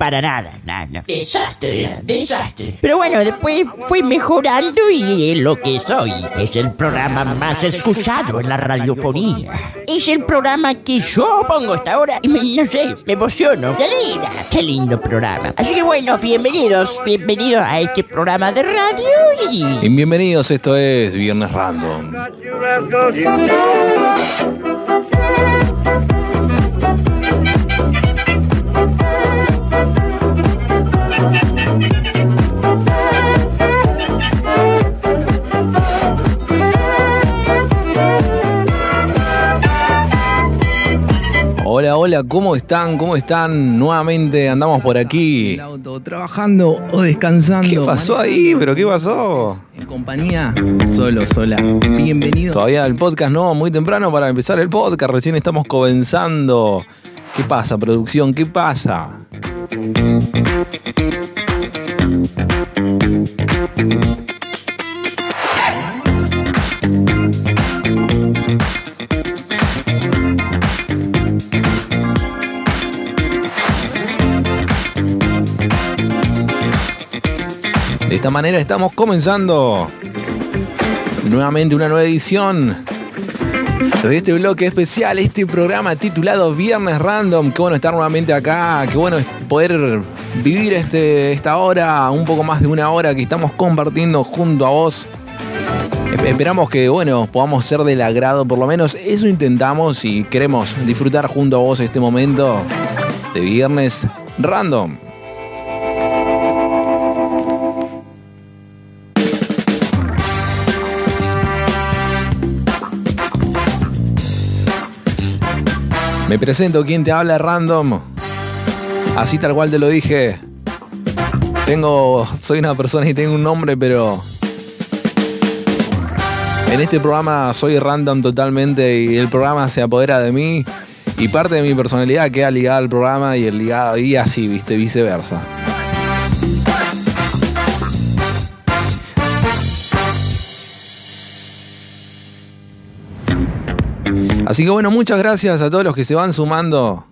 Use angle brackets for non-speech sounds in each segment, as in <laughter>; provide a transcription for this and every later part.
Para nada, nada. Desastre, desastre. Pero bueno, después fui mejorando y es lo que soy. Es el programa más escuchado en la radiofonía. Es el programa que yo pongo hasta ahora y me, no sé, me emociono. ¡Qué linda! ¡Qué lindo programa! Así que bueno, bienvenidos, bienvenidos a este programa de radio y... Y bienvenidos, esto es Viernes Random. Hola, hola, ¿cómo están? ¿Cómo están? Nuevamente andamos por aquí. el auto, trabajando o descansando. ¿Qué pasó ahí? ¿Pero qué pasó? En compañía, solo, sola. Bienvenido. Todavía el podcast no, muy temprano para empezar el podcast, recién estamos comenzando. ¿Qué pasa, producción? ¿Qué pasa? Esta manera estamos comenzando nuevamente una nueva edición de este bloque especial, este programa titulado Viernes Random. Qué bueno estar nuevamente acá, qué bueno poder vivir este, esta hora, un poco más de una hora que estamos compartiendo junto a vos. Esp- Esperamos que, bueno, podamos ser del agrado, por lo menos eso intentamos y queremos disfrutar junto a vos este momento de Viernes Random. Me presento, quien te habla random. Así tal cual te lo dije. Tengo. Soy una persona y tengo un nombre, pero. En este programa soy random totalmente y el programa se apodera de mí. Y parte de mi personalidad queda ligada al programa y el ligado y así, viste, viceversa. Así que bueno, muchas gracias a todos los que se van sumando.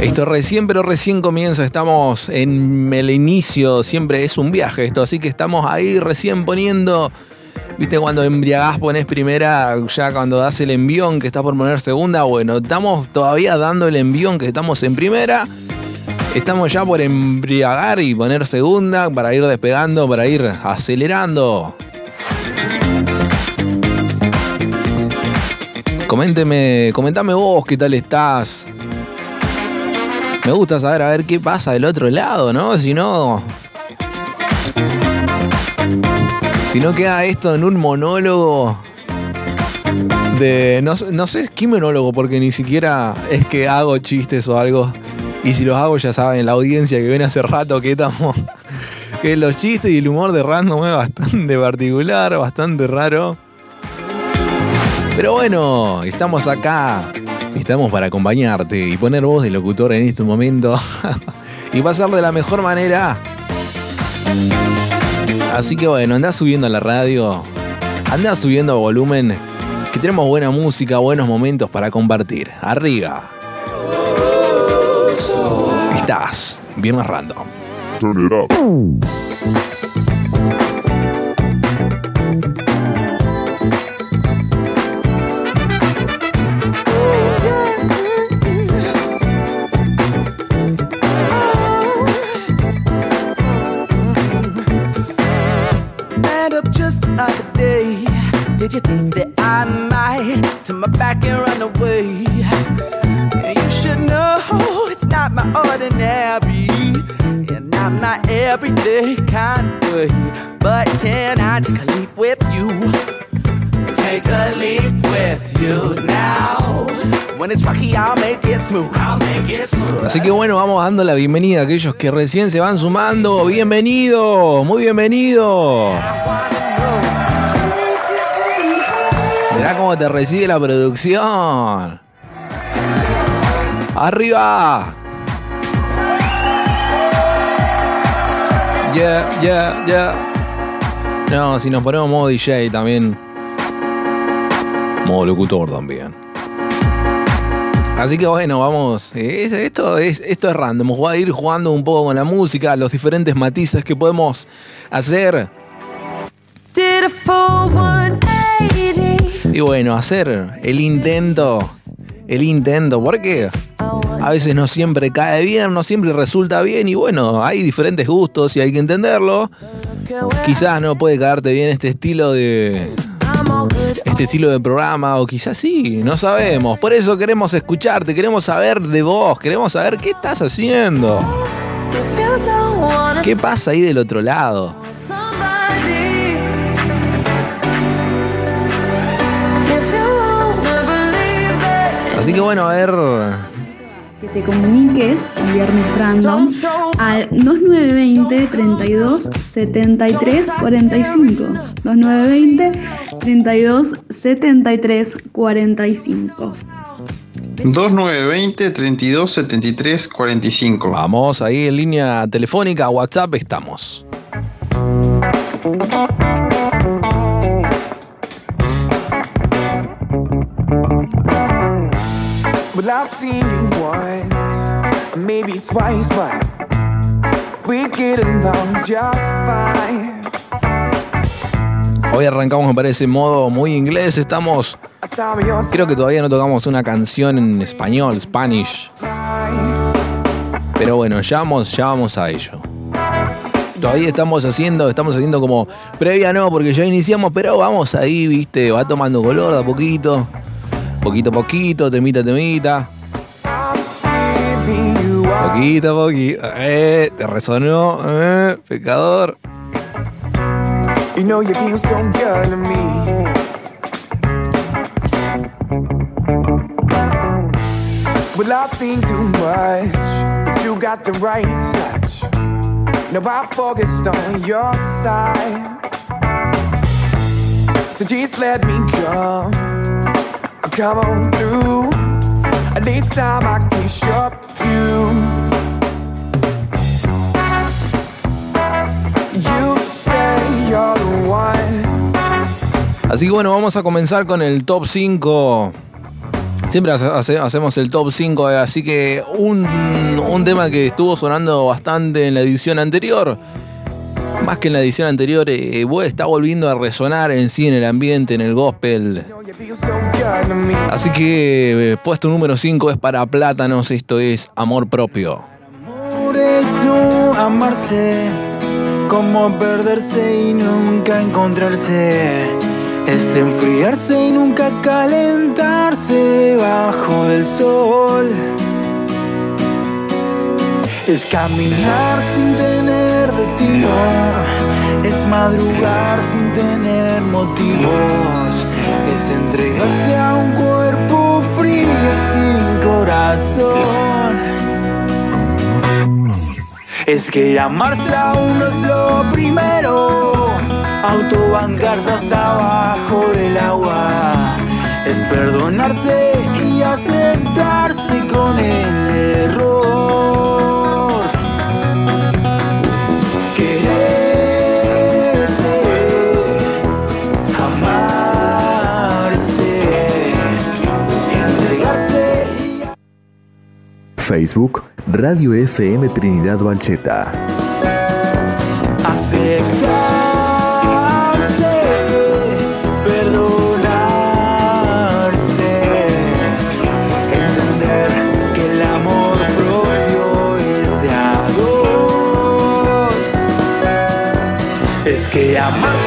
Esto recién, pero recién comienza. Estamos en el inicio. Siempre es un viaje esto. Así que estamos ahí recién poniendo. Viste, cuando embriagás pones primera, ya cuando das el envión que está por poner segunda. Bueno, estamos todavía dando el envión que estamos en primera. Estamos ya por embriagar y poner segunda para ir despegando, para ir acelerando. Coménteme, comentame vos qué tal estás. Me gusta saber a ver qué pasa del otro lado, ¿no? Si no. Si no queda esto en un monólogo. De. No, no sé qué monólogo, porque ni siquiera es que hago chistes o algo. Y si los hago, ya saben, la audiencia que viene hace rato que estamos. <laughs> Que los chistes y el humor de random es bastante particular, bastante raro. Pero bueno, estamos acá. Estamos para acompañarte y poner voz de locutor en este momento. <laughs> y pasar de la mejor manera. Así que bueno, andá subiendo a la radio. Andá subiendo volumen. Que tenemos buena música, buenos momentos para compartir. Arriba. Estás. Viernes random. Day, did you think that I might turn my back and run away? And you should know it's not my ordinary, and not everyday kind of way. But can I take a leap with you? Take a leap with you now. When it's rocky, I'll make it smooth. I'll make it smooth. Así que bueno, vamos dando la bienvenida a aquellos que recién se van sumando. Bienvenido, muy bienvenido. Mirá cómo te recibe la producción. ¡Arriba! Yeah, yeah, yeah. No, si nos ponemos modo DJ también. Modo locutor también. Así que bueno, vamos. es- esto, es, esto es random. Voy a ir jugando un poco con la música, los diferentes matices que podemos hacer. Did a full 180. Y bueno, hacer el intento. El intento, porque a veces no siempre cae bien, no siempre resulta bien. Y bueno, hay diferentes gustos y hay que entenderlo. Quizás no puede caerte bien este estilo de. Este estilo de programa, o quizás sí, no sabemos. Por eso queremos escucharte, queremos saber de vos, queremos saber qué estás haciendo. ¿Qué pasa ahí del otro lado? Así que bueno, a ver. que te comuniques un viernes random al 2920 32 73 45 2920 32 73 45 2920 32 73 45. Vamos, ahí en línea telefónica, WhatsApp estamos. I've seen you once, maybe twice, but we get along just fine. Hoy arrancamos, me parece, modo muy inglés. Estamos. Creo que todavía no tocamos una canción en español, Spanish. Pero bueno, ya vamos, ya vamos a ello. Todavía estamos haciendo, estamos haciendo como previa no, porque ya iniciamos, pero vamos ahí, viste, va tomando color de a poquito. Poquito a poquito, temita a temita. Poquito a poquito. Eh, te resonó, eh, pecador. You know you feel so good me. Well, I think too much, but you got the right touch. Now I'm focused on your side. So just let me come, come on through. At least time I can show you. You say you're the one. Así que bueno, vamos a comenzar con el top 5. Siempre hace- hacemos el top 5, eh, así que un, un tema que estuvo sonando bastante en la edición anterior, más que en la edición anterior, eh, está volviendo a resonar en sí, en el ambiente, en el gospel. Así que eh, puesto número 5 es para Plátanos, esto es Amor Propio. Amor es no amarse, como perderse y nunca encontrarse. Es enfriarse y nunca calentarse bajo del sol. Es caminar sin tener destino, es madrugar sin tener motivos, es entregarse a un cuerpo frío sin corazón. Es que amarse a uno es lo primero, autobancarse hasta abajo del agua. Es perdonarse y aceptarse con el error. Facebook, Radio FM Trinidad Valcheta. Que el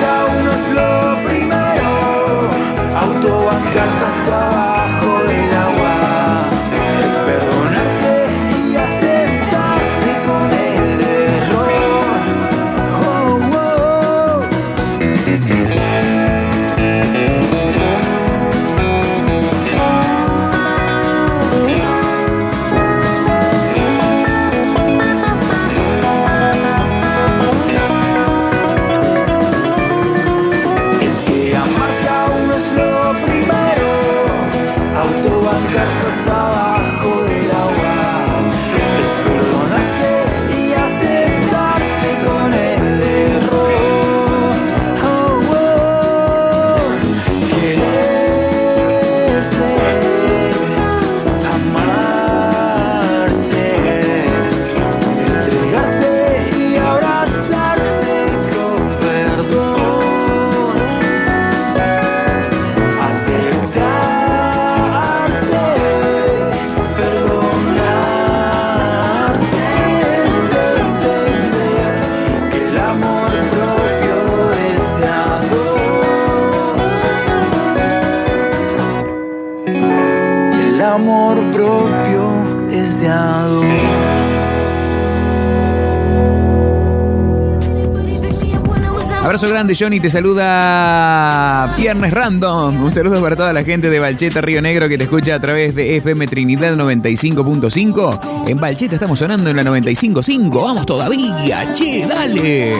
Grande, Johnny. Te saluda Viernes Random. Un saludo para toda la gente de Balcheta Río Negro que te escucha a través de FM Trinidad 95.5. En Balcheta estamos sonando en la 95.5. Vamos todavía. Che, dale.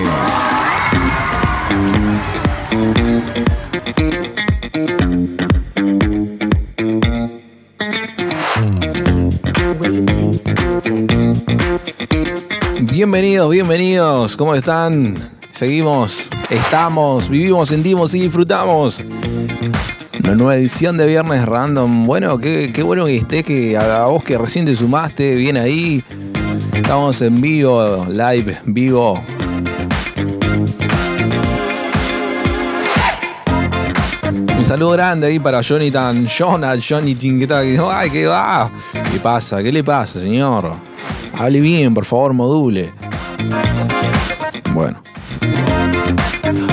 Bienvenidos, bienvenidos. ¿Cómo están? Seguimos, estamos, vivimos, sentimos y disfrutamos. Una nueva edición de Viernes Random. Bueno, qué, bueno que estés, que a vos que recién te sumaste, bien ahí. Estamos en vivo, live, vivo. Un saludo grande ahí para Jonathan, Jonathan, Jonathan, ¿qué tal? Ay, ¿qué va? ¿Qué pasa? ¿Qué le pasa, señor? Hable bien, por favor, module. Bueno.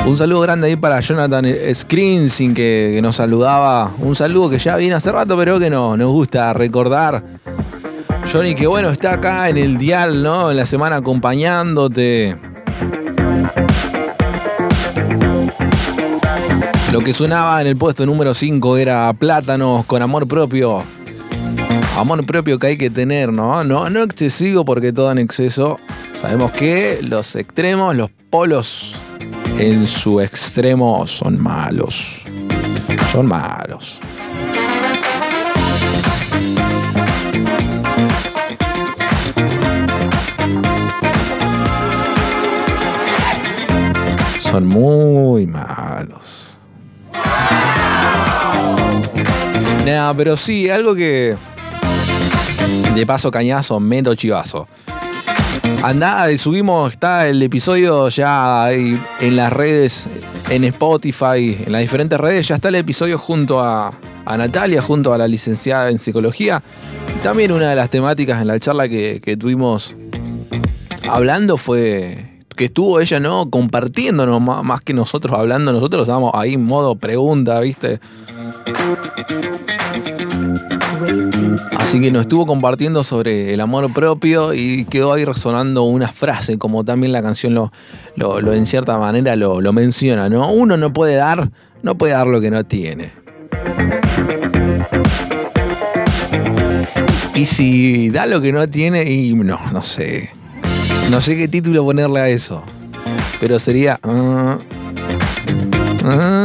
Un saludo grande ahí para Jonathan Screensing que, que nos saludaba. Un saludo que ya viene hace rato, pero que no, nos gusta recordar. Johnny, que bueno, está acá en el dial, ¿no? En la semana acompañándote. Lo que sonaba en el puesto número 5 era Plátanos con amor propio. Amor propio que hay que tener, ¿no? No, no excesivo porque todo en exceso. Sabemos que los extremos, los polos en su extremo son malos. Son malos. Son muy malos. Nada, pero sí, algo que. De paso cañazo, meto chivazo. Andá, subimos, está el episodio ya ahí en las redes, en Spotify, en las diferentes redes, ya está el episodio junto a, Natalia, junto a la licenciada en psicología. También una de las temáticas en la charla que, que tuvimos hablando fue que estuvo ella, ¿no? Compartiéndonos más, más que nosotros hablando, nosotros estábamos ahí en modo pregunta, ¿viste? Así que nos estuvo compartiendo sobre el amor propio y quedó ahí resonando una frase, como también la canción lo, lo, lo en cierta manera lo, lo, menciona, ¿no? Uno no puede dar, no puede dar lo que no tiene. Y si da lo que no tiene, y no, no sé. No sé qué título ponerle a eso. Pero sería. Uh, uh,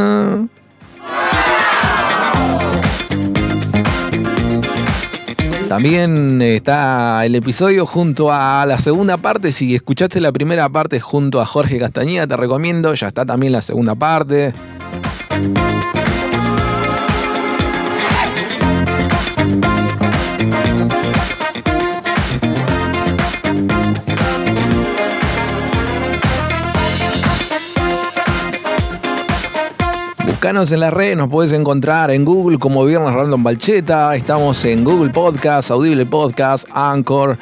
También está el episodio junto a la segunda parte. Si escuchaste la primera parte junto a Jorge Castañeda, te recomiendo. Ya está también la segunda parte. Buscanos en la red, nos puedes encontrar en Google como Viernes Random Balcheta. Estamos en Google Podcast, Audible Podcast, Anchor,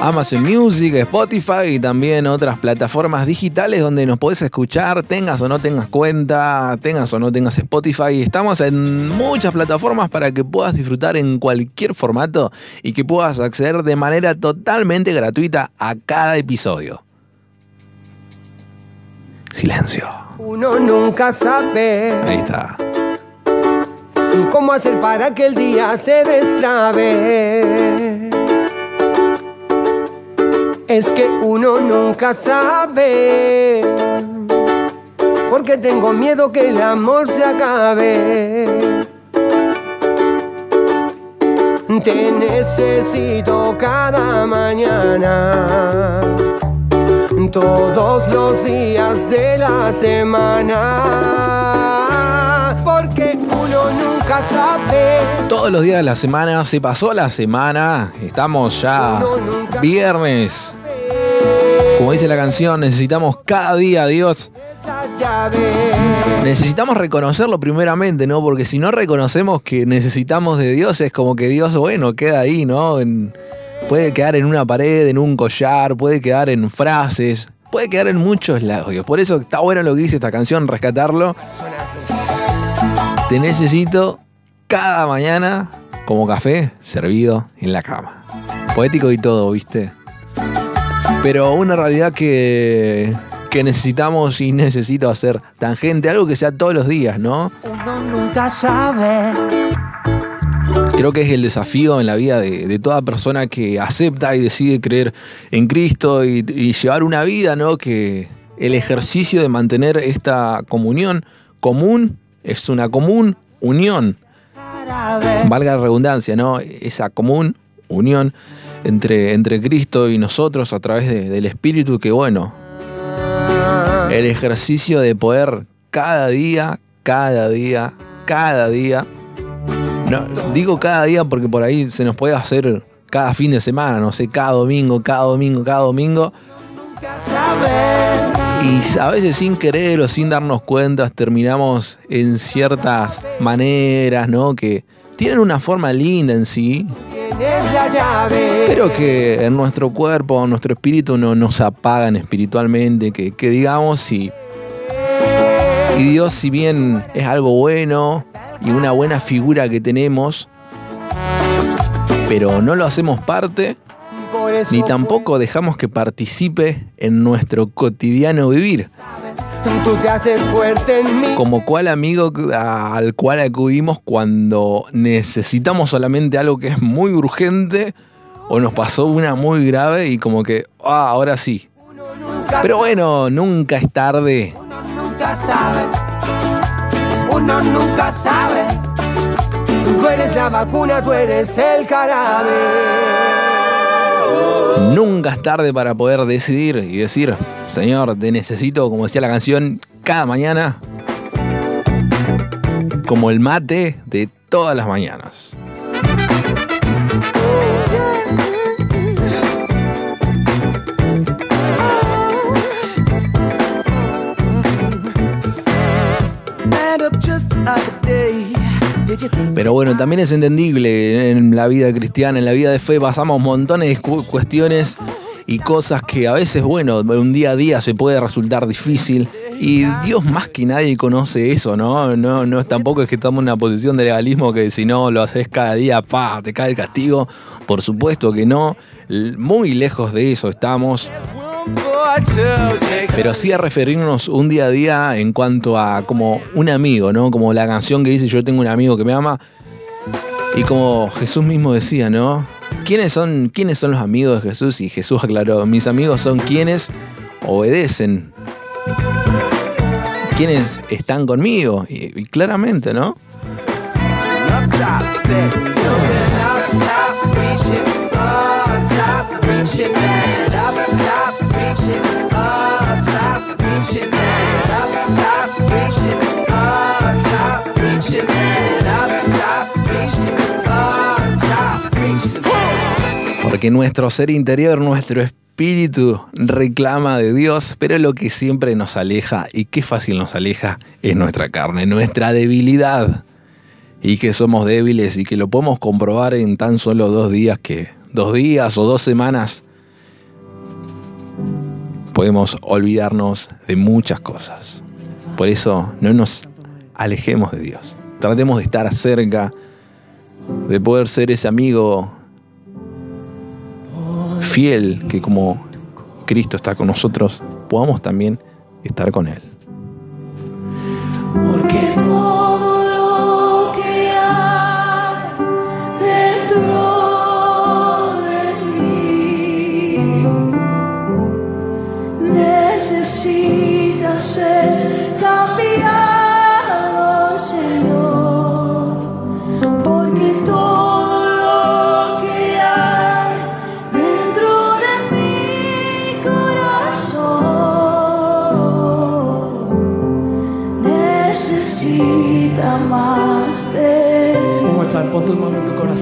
Amazon Music, Spotify y también otras plataformas digitales donde nos podés escuchar, tengas o no tengas cuenta, tengas o no tengas Spotify. Estamos en muchas plataformas para que puedas disfrutar en cualquier formato y que puedas acceder de manera totalmente gratuita a cada episodio. Silencio. Uno nunca sabe. Ahí está. ¿Cómo hacer para que el día se destrabe? Es que uno nunca sabe. Porque tengo miedo que el amor se acabe. Te necesito cada mañana todos los días de la semana. Porque uno nunca sabe. Todos los días de la semana, se pasó la semana, estamos ya viernes. Como dice la canción, necesitamos cada día a Dios. Necesitamos reconocerlo primeramente, ¿no? Porque si no reconocemos que necesitamos de Dios, es como que Dios, bueno, queda ahí, ¿no? En, puede quedar en una pared, en un collar, puede quedar en frases, puede quedar en muchos lados. Por eso está bueno lo que dice esta canción, rescatarlo. Te necesito cada mañana como café servido en la cama. Poético y todo, ¿viste? Pero una realidad que, que necesitamos y necesito hacer tangente, algo que sea todos los días, ¿no? Uno nunca sabe. Creo que es el desafío en la vida de, toda persona que acepta y decide creer en Cristo y, llevar una vida, ¿no? Que el ejercicio de mantener esta comunión común es una común unión. Valga la redundancia, ¿no? Esa común unión entre, entre Cristo y nosotros a través de- del Espíritu, que bueno, el ejercicio de poder cada día, cada día, cada día, digo cada día porque por ahí se nos puede hacer cada fin de semana, no sé, cada domingo, cada domingo, cada domingo. Y a veces sin querer o sin darnos cuenta terminamos en ciertas maneras, ¿no? Que tienen una forma linda en sí, pero que en nuestro cuerpo, en nuestro espíritu no nos apagan espiritualmente, que, que digamos y, y Dios si bien es algo bueno y una buena figura que tenemos, pero no lo hacemos parte, ni tampoco dejamos que participe en nuestro cotidiano vivir. Como cual amigo al cual acudimos cuando necesitamos solamente algo que es muy urgente o nos pasó una muy grave y como que, ah, ahora sí. Pero bueno, nunca es tarde. Uno nunca sabe. Tú eres la vacuna, tú eres el jarabe. Nunca es tarde para poder decidir y decir, Señor, te necesito, como decía la canción, cada mañana, como el mate de todas las mañanas. Pero bueno, también es entendible en la vida cristiana, en la vida de fe, pasamos montones de cu- cuestiones y cosas que a veces, bueno, un día a día se puede resultar difícil. Y Dios más que nadie conoce eso, ¿no? No, no tampoco es que estamos en una posición de legalismo que si no lo haces cada día, pa, te cae el castigo. Por supuesto que no. Muy lejos de eso estamos. Pero sí a referirnos un día a día en cuanto a como un amigo, ¿no? Como la canción que dice Yo tengo un amigo que me ama. Y como Jesús mismo decía, ¿no? ¿Quiénes son, ¿Quiénes son los amigos de Jesús? Y Jesús aclaró, mis amigos son quienes obedecen. Quienes están conmigo. Y, y claramente, ¿no? Porque nuestro ser interior, nuestro espíritu reclama de Dios, pero lo que siempre nos aleja, y qué fácil nos aleja, es nuestra carne, nuestra debilidad. Y que somos débiles y que lo podemos comprobar en tan solo dos días que, dos días o dos semanas, podemos olvidarnos de muchas cosas. Por eso no nos alejemos de Dios. Tratemos de estar cerca, de poder ser ese amigo fiel que como Cristo está con nosotros, podamos también estar con Él.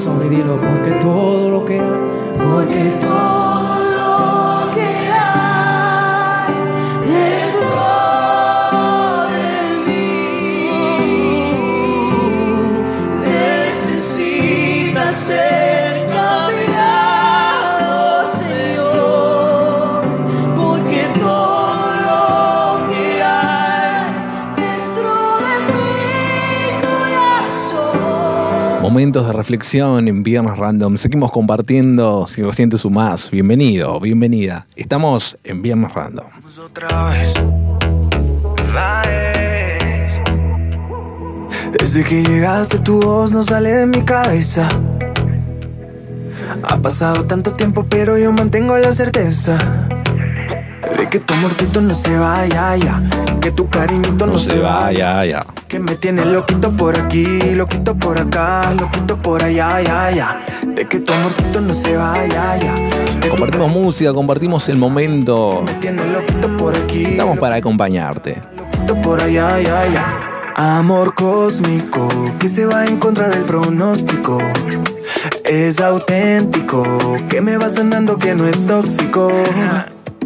Corazón y dilo, porque todo lo que hay, Porque todo lo que hay dentro de mí necesita ser momentos de reflexión en Viernes Random. Seguimos compartiendo. Si recién te sumás, bienvenido, bienvenida. Estamos en Viernes Random. Desde que llegaste tu voz no sale de mi cabeza. Ha pasado tanto tiempo pero yo mantengo la certeza de que tu amorcito no se vaya ya, que tu cariñito no, se vaya ya. Que me tiene loquito por aquí, loquito por acá, loquito por allá, ya, ya. De que tu amorcito no se vaya ya. Compartimos música, compartimos el momento. Me tiene loquito por aquí. Estamos para acompañarte. Loquito por allá, ya, ya. Amor cósmico que se va en contra del pronóstico. Es auténtico, que me va sanando que no es tóxico.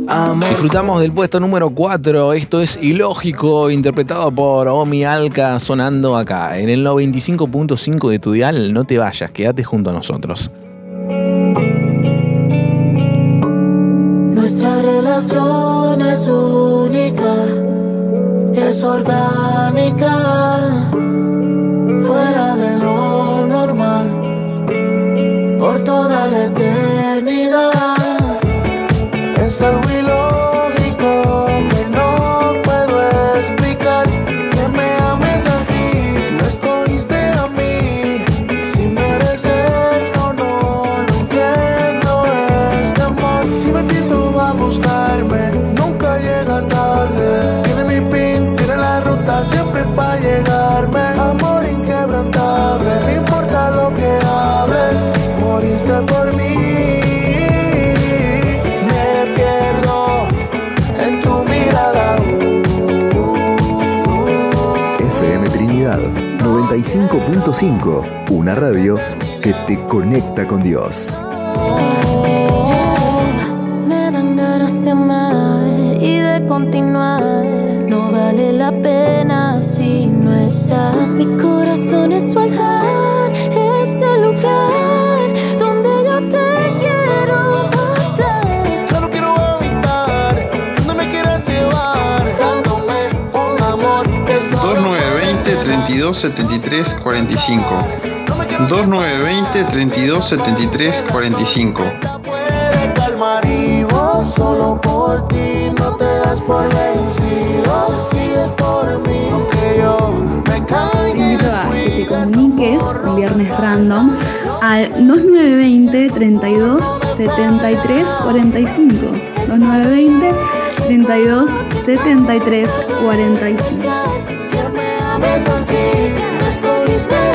Amor Disfrutamos del puesto número 4. Esto es Ilógico, interpretado por Omi Alka, sonando acá en el 95.5 de tu dial. No te vayas, quédate junto a nosotros. Nuestra relación es única, es orgánica, fuera de lo normal, por toda la eternidad. Es algo 95.5, una radio que te conecta con Dios. Me dan ganas de amar y de continuar. No vale la pena si no estás. Mi corazón es su altar, es el lugar 32 73 45. 2920 32 73 45. puede calmar y vos solo por ti no te das por vencido. Si es por mí, aunque yo me caiga a que te comuniques un viernes random al 2920 32 73 45. 2920 32 73 45.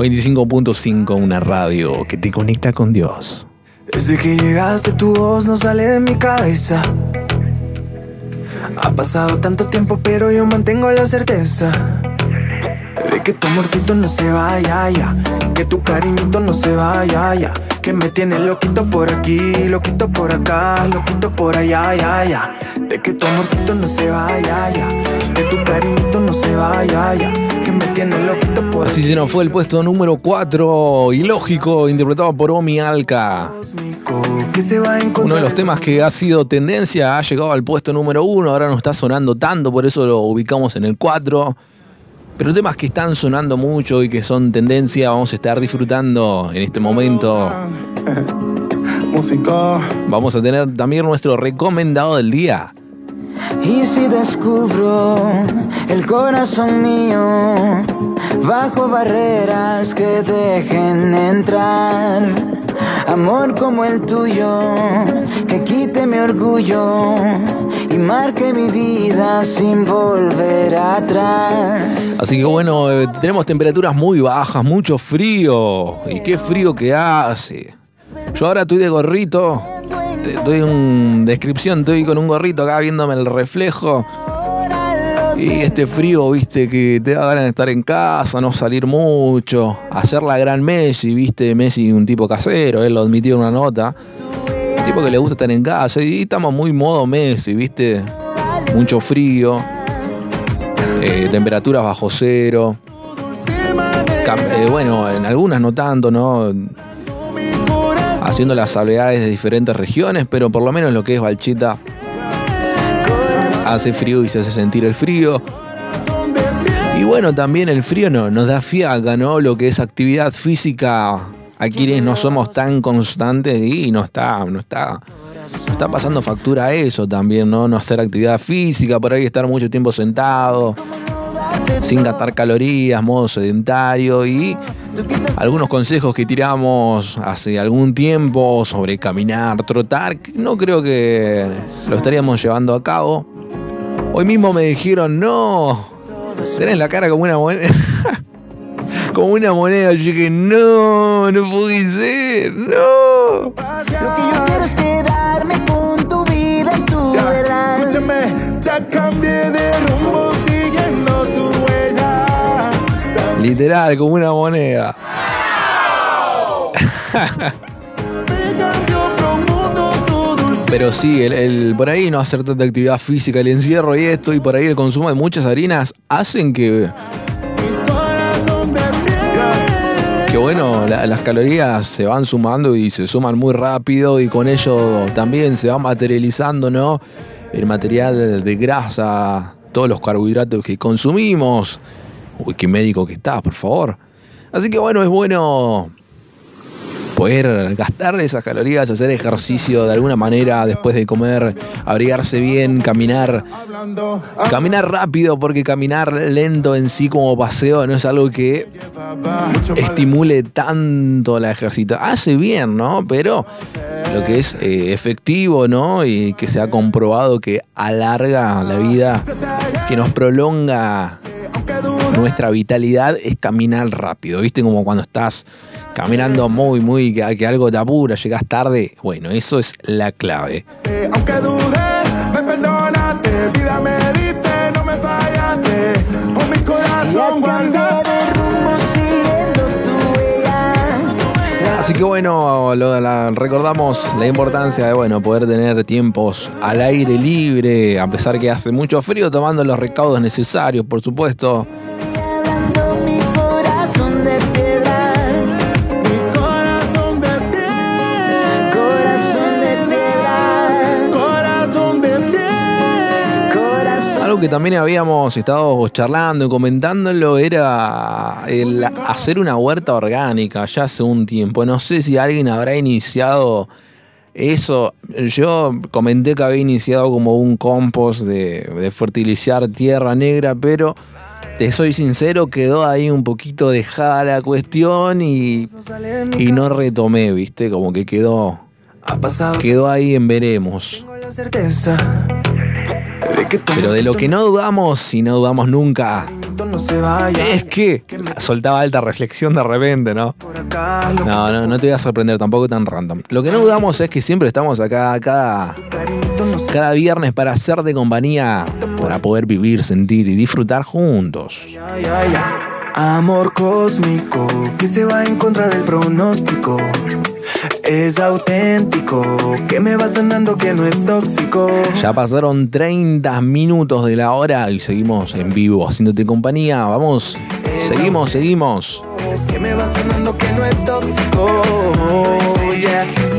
95.5, una radio que te conecta con Dios. Desde que llegaste tu voz no sale de mi cabeza. Ha pasado tanto tiempo pero yo mantengo la certeza de que tu amorcito no se vaya ya, que tu cariñito no se vaya ya, que me tiene loquito por aquí, loquito por acá, loquito por allá ya ya, de que tu amorcito no se vaya ya, que tu cariñito no se vaya ya, que me tiene loquito por Así se nos fue el puesto número 4, Ilógico, interpretado por Omi Alka. Uno de los temas que ha sido tendencia, ha llegado al puesto número 1, ahora no está sonando tanto, por eso lo ubicamos en el 4. Pero temas que están sonando mucho y que son tendencia, vamos a estar disfrutando en este momento <laughs> música. Vamos a tener también nuestro recomendado del día. Y si descubro el corazón mío bajo barreras que dejen entrar amor como el tuyo que quite mi orgullo y marque mi vida sin volver atrás. Así que bueno, eh, tenemos temperaturas muy bajas, mucho frío. Y qué frío que hace. Yo ahora estoy de gorrito. Doy una descripción, estoy con un gorrito acá viéndome el reflejo. Y este frío, viste, que te da ganas de estar en casa, no salir mucho, hacer la gran Messi, viste, Messi un tipo casero, él lo admitió en una nota. Un tipo que le gusta estar en casa y estamos muy modo Messi, viste, mucho frío, eh, temperaturas bajo cero. Eh, bueno, en algunas no tanto, ¿no? Haciendo las salvedades de diferentes regiones, pero por lo menos lo que es Balchita hace frío y se hace sentir el frío. Y bueno, también el frío no, nos da fiaca, ¿no? Lo que es actividad física a quienes no somos tan constantes y no está, no está, está pasando factura eso también, ¿no? No hacer actividad física, por ahí estar mucho tiempo sentado, sin gastar calorías, modo sedentario y algunos consejos que tiramos hace algún tiempo sobre caminar, trotar, no creo que lo estaríamos llevando a cabo. Hoy mismo me dijeron, no, tenés la cara como una moneda. <laughs> como una moneda. Yo dije, no, no puede ser, no. Lo que yo quiero es quedarme con tu vida y tu verdad. Escúchame, ya cambié de Literal, como una moneda. Pero sí, el, por ahí no hacer tanta actividad física, el encierro y esto, y por ahí el consumo de muchas harinas hacen que. Que bueno, la- las calorías se van sumando y se suman muy rápido, y con ello también se va materializando, ¿no? El material de grasa, todos los carbohidratos que consumimos. Uy, qué médico que estás, por favor. Así que bueno, es bueno poder gastar esas calorías, hacer ejercicio de alguna manera después de comer, abrigarse bien, caminar. Caminar rápido porque caminar lento en sí como paseo no es algo que estimule tanto la ejercita. Hace bien, ¿no? Pero lo que es eh, efectivo, ¿no? Y que se ha comprobado que alarga la vida, que nos prolonga nuestra vitalidad es caminar rápido. ¿Viste? Como cuando estás caminando muy, muy, que, que algo te apura, llegas tarde. Bueno, eso es la clave. Aunque dudé, me perdonaste, vida me diste, no me fallaste. Con mi corazón guardado. Así que bueno, lo- la- recordamos la importancia de bueno, poder tener tiempos al aire libre, a pesar que hace mucho frío, tomando los recaudos necesarios, por supuesto. Que también habíamos estado charlando y comentándolo era el hacer una huerta orgánica ya hace un tiempo. No sé si alguien habrá iniciado eso. Yo comenté que había iniciado como un compost de, de fertilizar tierra negra, pero te soy sincero, quedó ahí un poquito dejada la cuestión y, y no retomé, ¿viste? Como que quedó, quedó ahí en veremos. La certeza Pero de lo que no dudamos y no dudamos nunca es que soltaba alta reflexión de repente, ¿no? No, no, no te voy a sorprender tampoco tan random. Lo que no dudamos es que siempre estamos acá cada, cada viernes para hacerte compañía, para poder vivir, sentir y disfrutar juntos. Amor cósmico que se va en contra del pronóstico. Es auténtico, que me va sanando que no es tóxico. Ya pasaron 30 minutos de la hora y seguimos en vivo haciéndote compañía. Vamos, seguimos, seguimos. Que me va sanando que no es tóxico. Yeah.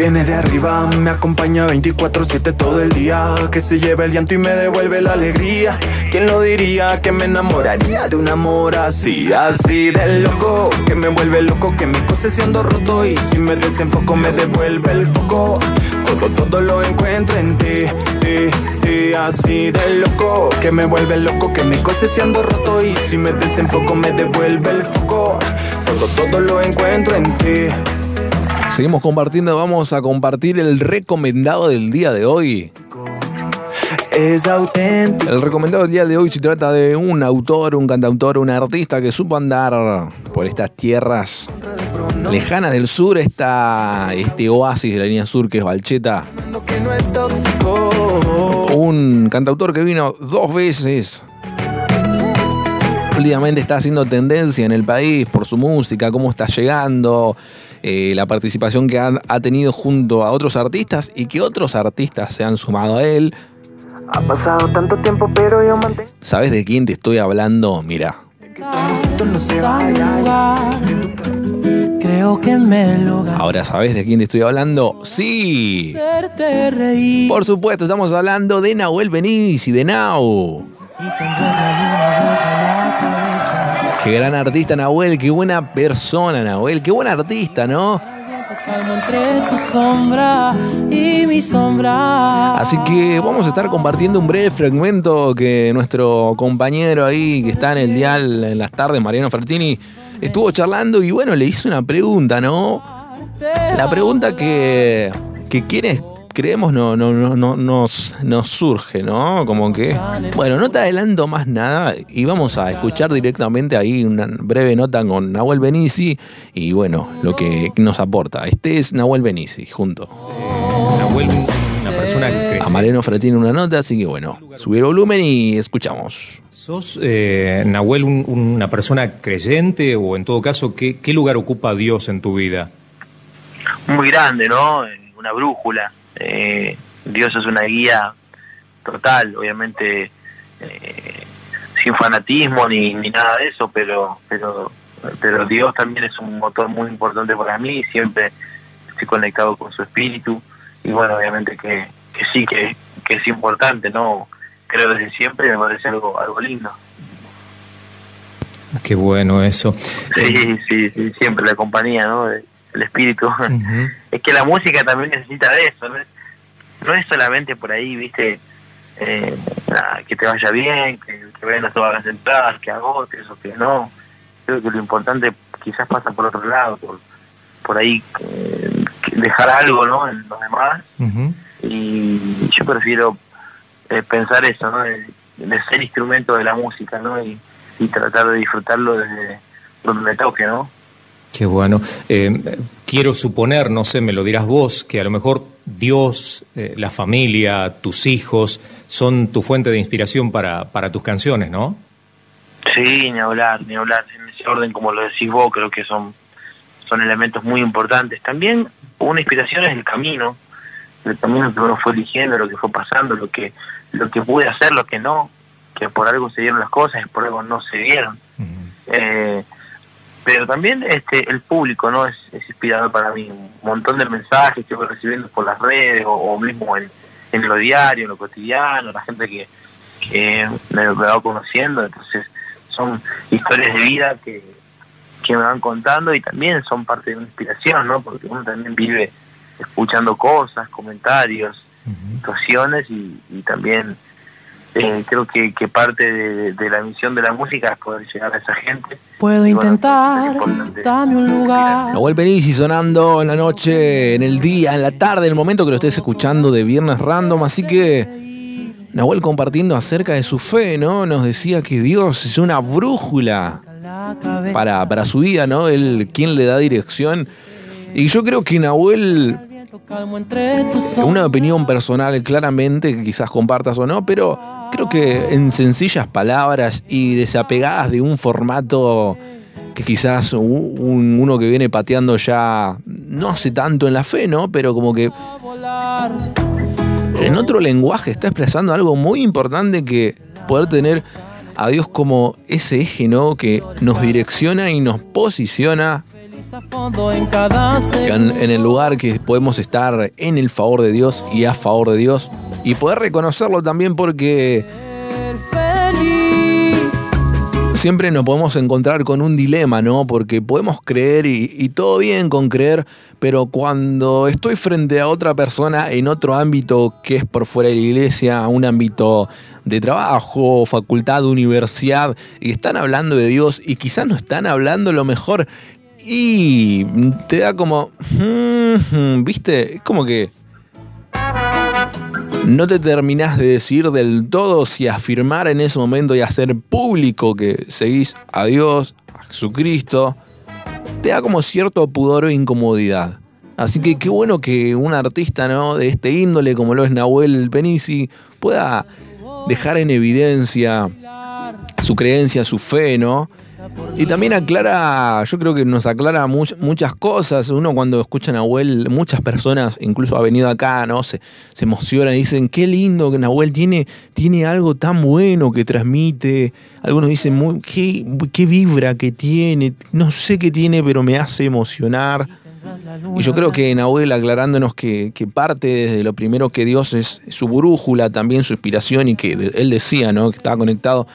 Viene de arriba, me acompaña 24-7 todo el día, que se lleva el llanto y me devuelve la alegría. ¿Quién lo diría que me enamoraría de un amor así, así de loco? Que me vuelve loco, que mi cosa siendo roto y si me desenfoco me devuelve el foco. Todo, todo lo encuentro en ti, ti, ti, así de loco. Que me vuelve loco, que mi cosa siendo roto y si me desenfoco me devuelve el foco. Todo, todo lo encuentro en ti. Seguimos compartiendo, vamos a compartir el recomendado del día de hoy. Es auténtico. El recomendado del día de hoy se trata de un autor, un cantautor, un artista que supo andar por estas tierras lejanas del sur, esta, este oasis de la línea sur que es Valcheta. Tóxico. Un cantautor que vino dos veces. Últimamente está haciendo tendencia en el país por su música, cómo está llegando, eh, la participación que ha, ha tenido junto a otros artistas y que otros artistas se han sumado a él. Ha pasado tanto tiempo, pero yo mantengo. ¿Sabes de quién te estoy hablando? Mira. Creo que me logra Ahora, ¿sabes de quién te estoy hablando? Sí. Por supuesto, estamos hablando de Nahuel Benici, de Nau. Qué gran artista Nahuel, qué buena persona Nahuel, qué buen artista, ¿no? Calmo entre tu sombra y mi sombra. Así que vamos a estar compartiendo un breve fragmento que nuestro compañero ahí que está en el dial en las tardes, Mariano Frattini, estuvo charlando y bueno, le hizo una pregunta, ¿no? La pregunta que, que quienes creemos no, no, no, no- nos, nos surge, ¿no? Como que, bueno, no te adelanto más nada y vamos a escuchar directamente ahí una breve nota con Nahuel Benici y bueno, lo que nos aporta. Este es Nahuel Benici, junto. Nahuel, una persona que A Mariano Frattini una nota, así que bueno, subir el volumen y escuchamos. sos, eh, Nahuel, un- una persona creyente o en todo caso, ¿qué, qué lugar ocupa Dios en tu vida? muy grande, ¿no? Una brújula. Eh, Dios es una guía total, obviamente eh, sin fanatismo ni, ni nada de eso, pero, pero, pero Dios también es un motor muy importante para mí, siempre estoy conectado con su espíritu y bueno, obviamente que, que sí, que, que es importante, ¿no? Creo desde siempre y me parece algo, algo lindo. Qué bueno eso. Sí, sí, sí, siempre la compañía, ¿no? De- El espíritu. <laughs> es que la música también necesita de eso, no es, no es solamente por ahí, viste, eh, nada, que te vaya bien, que, que vendas todas las entradas, que agotes o que no. Creo que lo importante quizás pasa por otro lado, por, por ahí eh, dejar algo, ¿no? En los demás. Y yo prefiero eh, pensar eso, ¿no? De, de ser instrumento de la música, ¿no? Y, y tratar de disfrutarlo desde donde me toque, ¿no? Qué bueno. Eh, quiero suponer, no sé, me lo dirás vos, que a lo mejor Dios, eh, la familia, tus hijos, son tu fuente de inspiración para, para tus canciones, ¿no? Sí, ni hablar, ni hablar. En ese orden, como lo decís vos, creo que son, son elementos muy importantes. También una inspiración es el camino, el camino que uno fue eligiendo, lo que fue pasando, lo que, lo que pude hacer, lo que no, que por algo se dieron las cosas y por algo no se dieron. Eh, pero también este el público no es, es inspirador para mí un montón de mensajes que voy recibiendo por las redes o, o mismo en, en lo diario en lo cotidiano la gente que, que me, me va conociendo. Entonces son historias de vida que, que me van contando y también son parte de una inspiración no porque uno también vive escuchando cosas comentarios situaciones y, y también eh, creo que, que parte de, de la misión de la música es poder llegar a esa gente Puedo bueno, intentar, dame un lugar. Nahuel Benici sonando en la noche, en el día, en la tarde, en el momento que lo estés escuchando de Viernes Random. Así que Nahuel compartiendo acerca de su fe, ¿no? Nos decía que Dios es una brújula para, para su vida, ¿no? Él quien le da dirección. Y yo creo que Nahuel, Una opinión personal claramente, que quizás compartas o no, pero creo que en sencillas palabras y desapegadas de un formato que quizás un- uno que viene pateando ya no hace tanto en la fe, ¿no? Pero como que en otro lenguaje está expresando algo muy importante que poder tener a Dios como ese eje, ¿no? Que nos direcciona y nos posiciona en el lugar que podemos estar en el favor de Dios y a favor de Dios y poder reconocerlo también porque siempre nos podemos encontrar con un dilema, ¿no? Porque podemos creer y, y, todo bien con creer, pero cuando estoy frente a otra persona en otro ámbito que es por fuera de la iglesia, un ámbito de trabajo, facultad, universidad, y están hablando de Dios y quizás no están hablando lo mejor y te da como, mm, ¿viste? Es como que no te terminás de decir del todo si afirmar en ese momento y hacer público que seguís a Dios, a Jesucristo, te da como cierto pudor o incomodidad. Así que qué bueno que un artista ¿no? de este índole como lo es Nahuel Penisi pueda dejar en evidencia su creencia, su fe, ¿no? Y también aclara, yo creo que nos aclara muchas cosas. Uno cuando escucha a Nahuel, muchas personas, incluso ha venido acá, ¿no? Se, emocionan y dicen, qué lindo que Nahuel tiene, tiene algo tan bueno que transmite. Algunos dicen, qué vibra que tiene, no sé qué tiene, pero me hace emocionar. Y yo creo que Nahuel aclarándonos que, que, parte desde lo primero que Dios es su brújula, también su inspiración y que él decía, ¿no? Que estaba conectado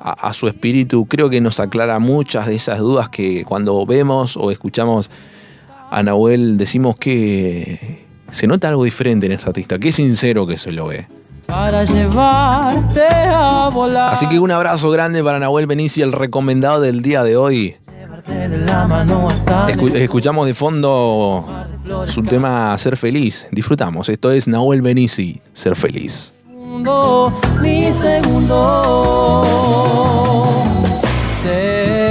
a, a, su espíritu, creo que nos aclara muchas de esas dudas que cuando vemos o escuchamos a Nahuel decimos que se nota algo diferente en este artista, que sincero que se lo ve. Para llevarte a volar. Así que un abrazo grande para Nahuel Benici, el recomendado del día de hoy. Escu escuchamos de fondo su tema Ser Feliz. Disfrutamos. Esto es Nahuel Benici, Ser Feliz. Mi segundo. Ser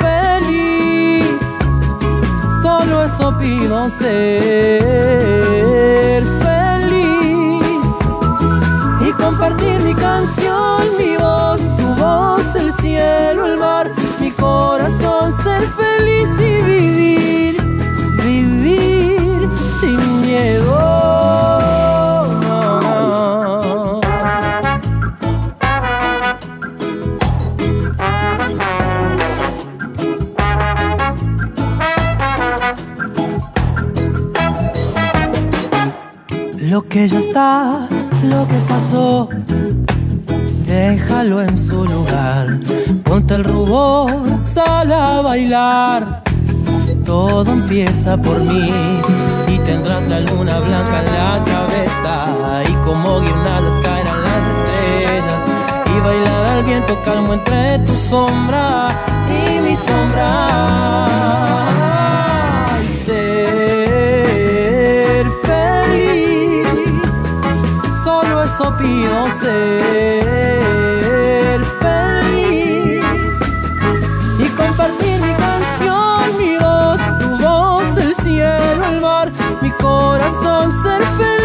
feliz. Solo eso pido ser feliz. Y compartir mi canción, mi voz, tu voz, el cielo, el mar corazón ser feliz y vivir, vivir sin miedo. Lo que ya está, lo que pasó déjalo en su lugar. Ponte el rubor, sal a bailar. Todo empieza por mí y tendrás la luna blanca en la cabeza. Y como guirnaldas caerán las estrellas. Y bailar al viento calmo entre tu sombra y mi sombra. Eso pido ser. compartir mi canción, mi voz, tu voz, el cielo, el mar, mi corazón, ser feliz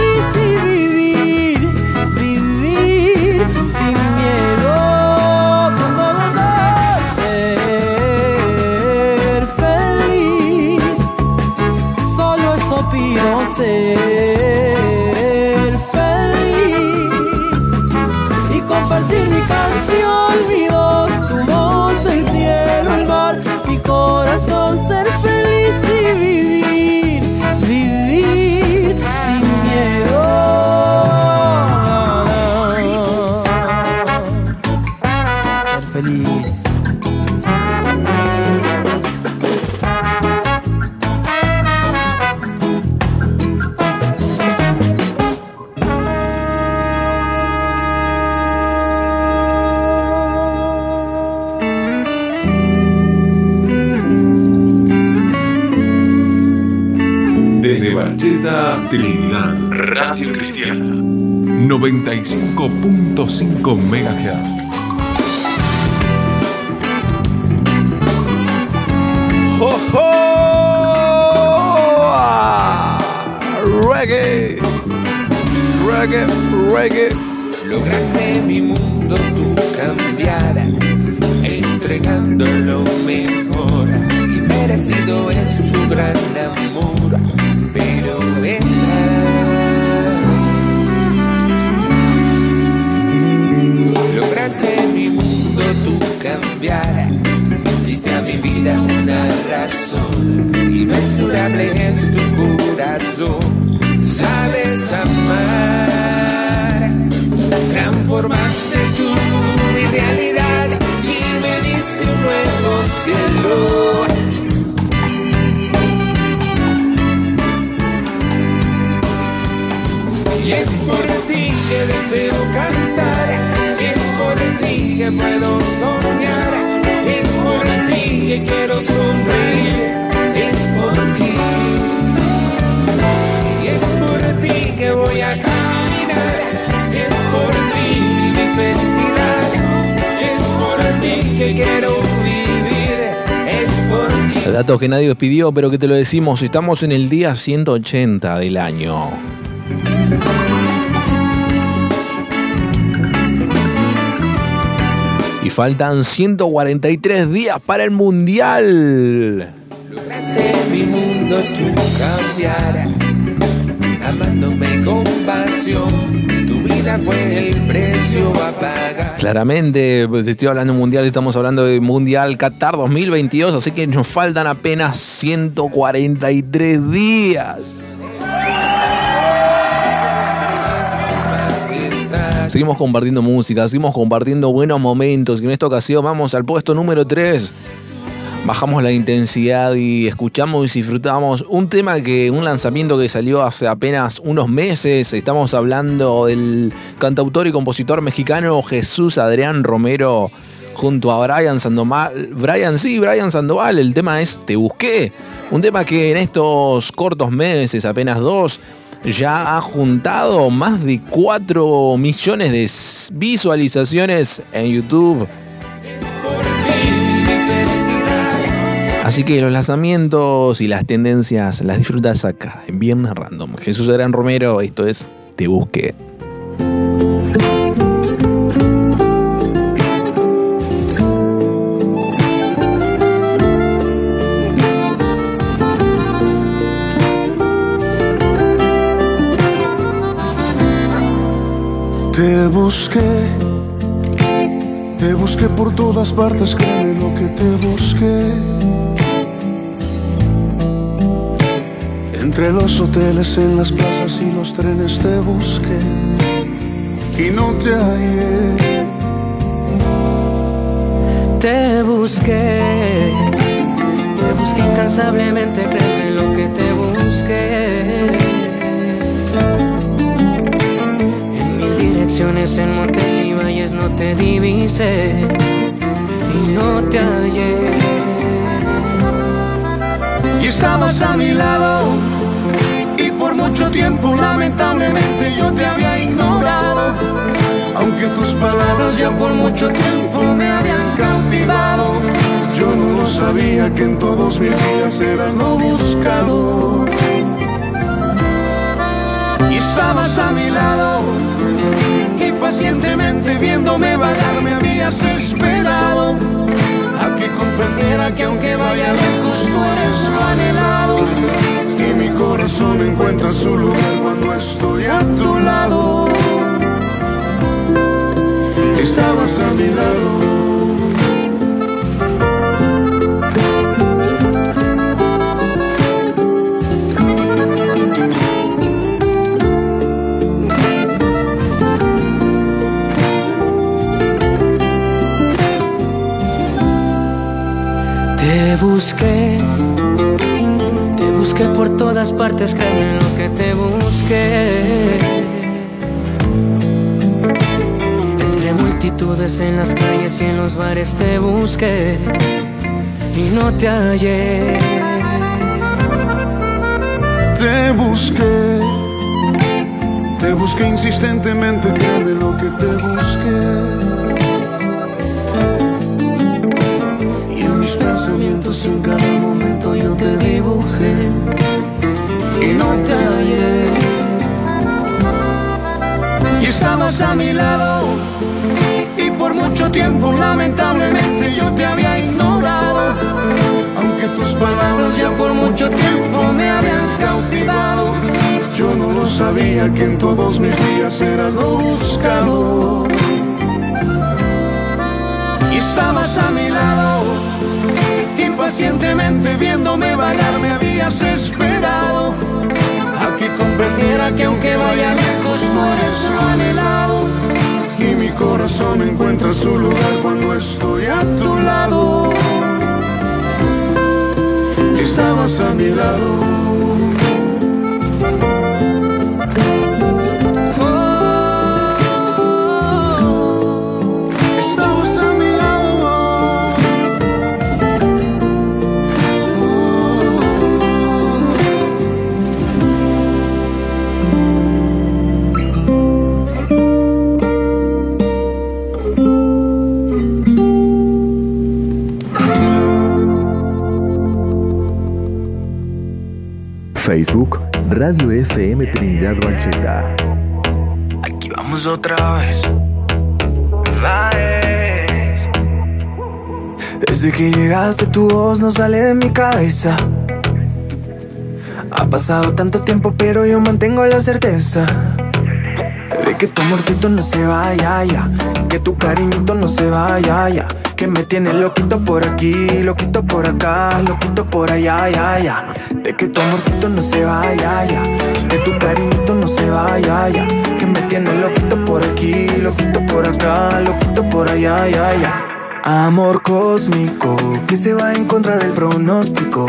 95.5 MHz. Puedo soñar, es por ti que quiero sonreír, es por ti. Y es por ti que voy a caminar, es por ti mi felicidad, es por ti que quiero vivir, es por ti. Datos que nadie os pidió, pero que te lo decimos, estamos en el día 180 del año. Faltan 143 días para el Mundial. de mi mundo tú amándome con pasión. Tu vida fue el precio a pagar. Claramente, pues, estoy hablando de Mundial, estamos hablando de Mundial Qatar 2022, así que nos faltan apenas 143 días. Seguimos compartiendo música, seguimos compartiendo buenos momentos y en esta ocasión vamos al puesto número 3. Bajamos la intensidad y escuchamos y disfrutamos un tema que, un lanzamiento que salió hace apenas unos meses. Estamos hablando del cantautor y compositor mexicano Jesús Adrián Romero junto a Brian Sandoval. Brian, sí, Brian Sandoval. El tema es Te Busqué. Un tema que en estos cortos meses, apenas dos, ya ha juntado más de 4 millones de visualizaciones en YouTube. Así que los lanzamientos y las tendencias las disfrutas acá, en Viernes Random. Jesús Adrián Romero, esto es Te Busqué. Te busqué, te busqué por todas partes, créeme lo que te busqué. Entre los hoteles, en las plazas y los trenes te busqué y no te hallé. Te busqué, te busqué incansablemente, créeme lo que te busqué. En montes y valles no te divisé y no te hallé. Y estabas a mi lado y por mucho tiempo lamentablemente yo te había ignorado. Aunque tus palabras ya por mucho tiempo me habían cautivado, yo no lo sabía que en todos mis días eras lo buscado. Y estabas a mi lado pacientemente viéndome vagar me habías esperado a que comprendiera que aunque vaya lejos tú eres lo anhelado y mi corazón encuentra su lugar cuando estoy a tu lado. Estabas a mi lado. Busqué, te busqué por todas partes, créeme lo que te busqué. Entre multitudes en las calles y en los bares te busqué y no te hallé. Te busqué, te busqué insistentemente, créeme lo que te busqué. En cada momento yo te dibujé y no te hallé. Y estabas a mi lado y por mucho tiempo lamentablemente yo te había ignorado. Aunque tus palabras ya por mucho tiempo me habían cautivado, yo no lo sabía que en todos mis días eras lo buscado. Y estabas a mi lado pacientemente viéndome vagar me habías esperado a que comprendiera que aunque vaya lejos no eres lo anhelado y mi corazón encuentra su lugar cuando estoy a tu lado. Estabas a mi lado. Facebook Radio FM Trinidad Balcheta. Aquí vamos otra vez. Vez. Desde que llegaste tu voz no sale de mi cabeza. Ha pasado tanto tiempo pero yo mantengo la certeza de que tu amorcito no se vaya ya, que tu cariñito no se vaya ya, que me tiene loquito por aquí, loquito por acá, loquito por allá ya ya, de que tu amorcito no se vaya ya, que tu cariñito no se vaya ya, que me tiene loquito por aquí, loquito por acá, loquito por allá ya ya. Amor cósmico que se va en contra del pronóstico.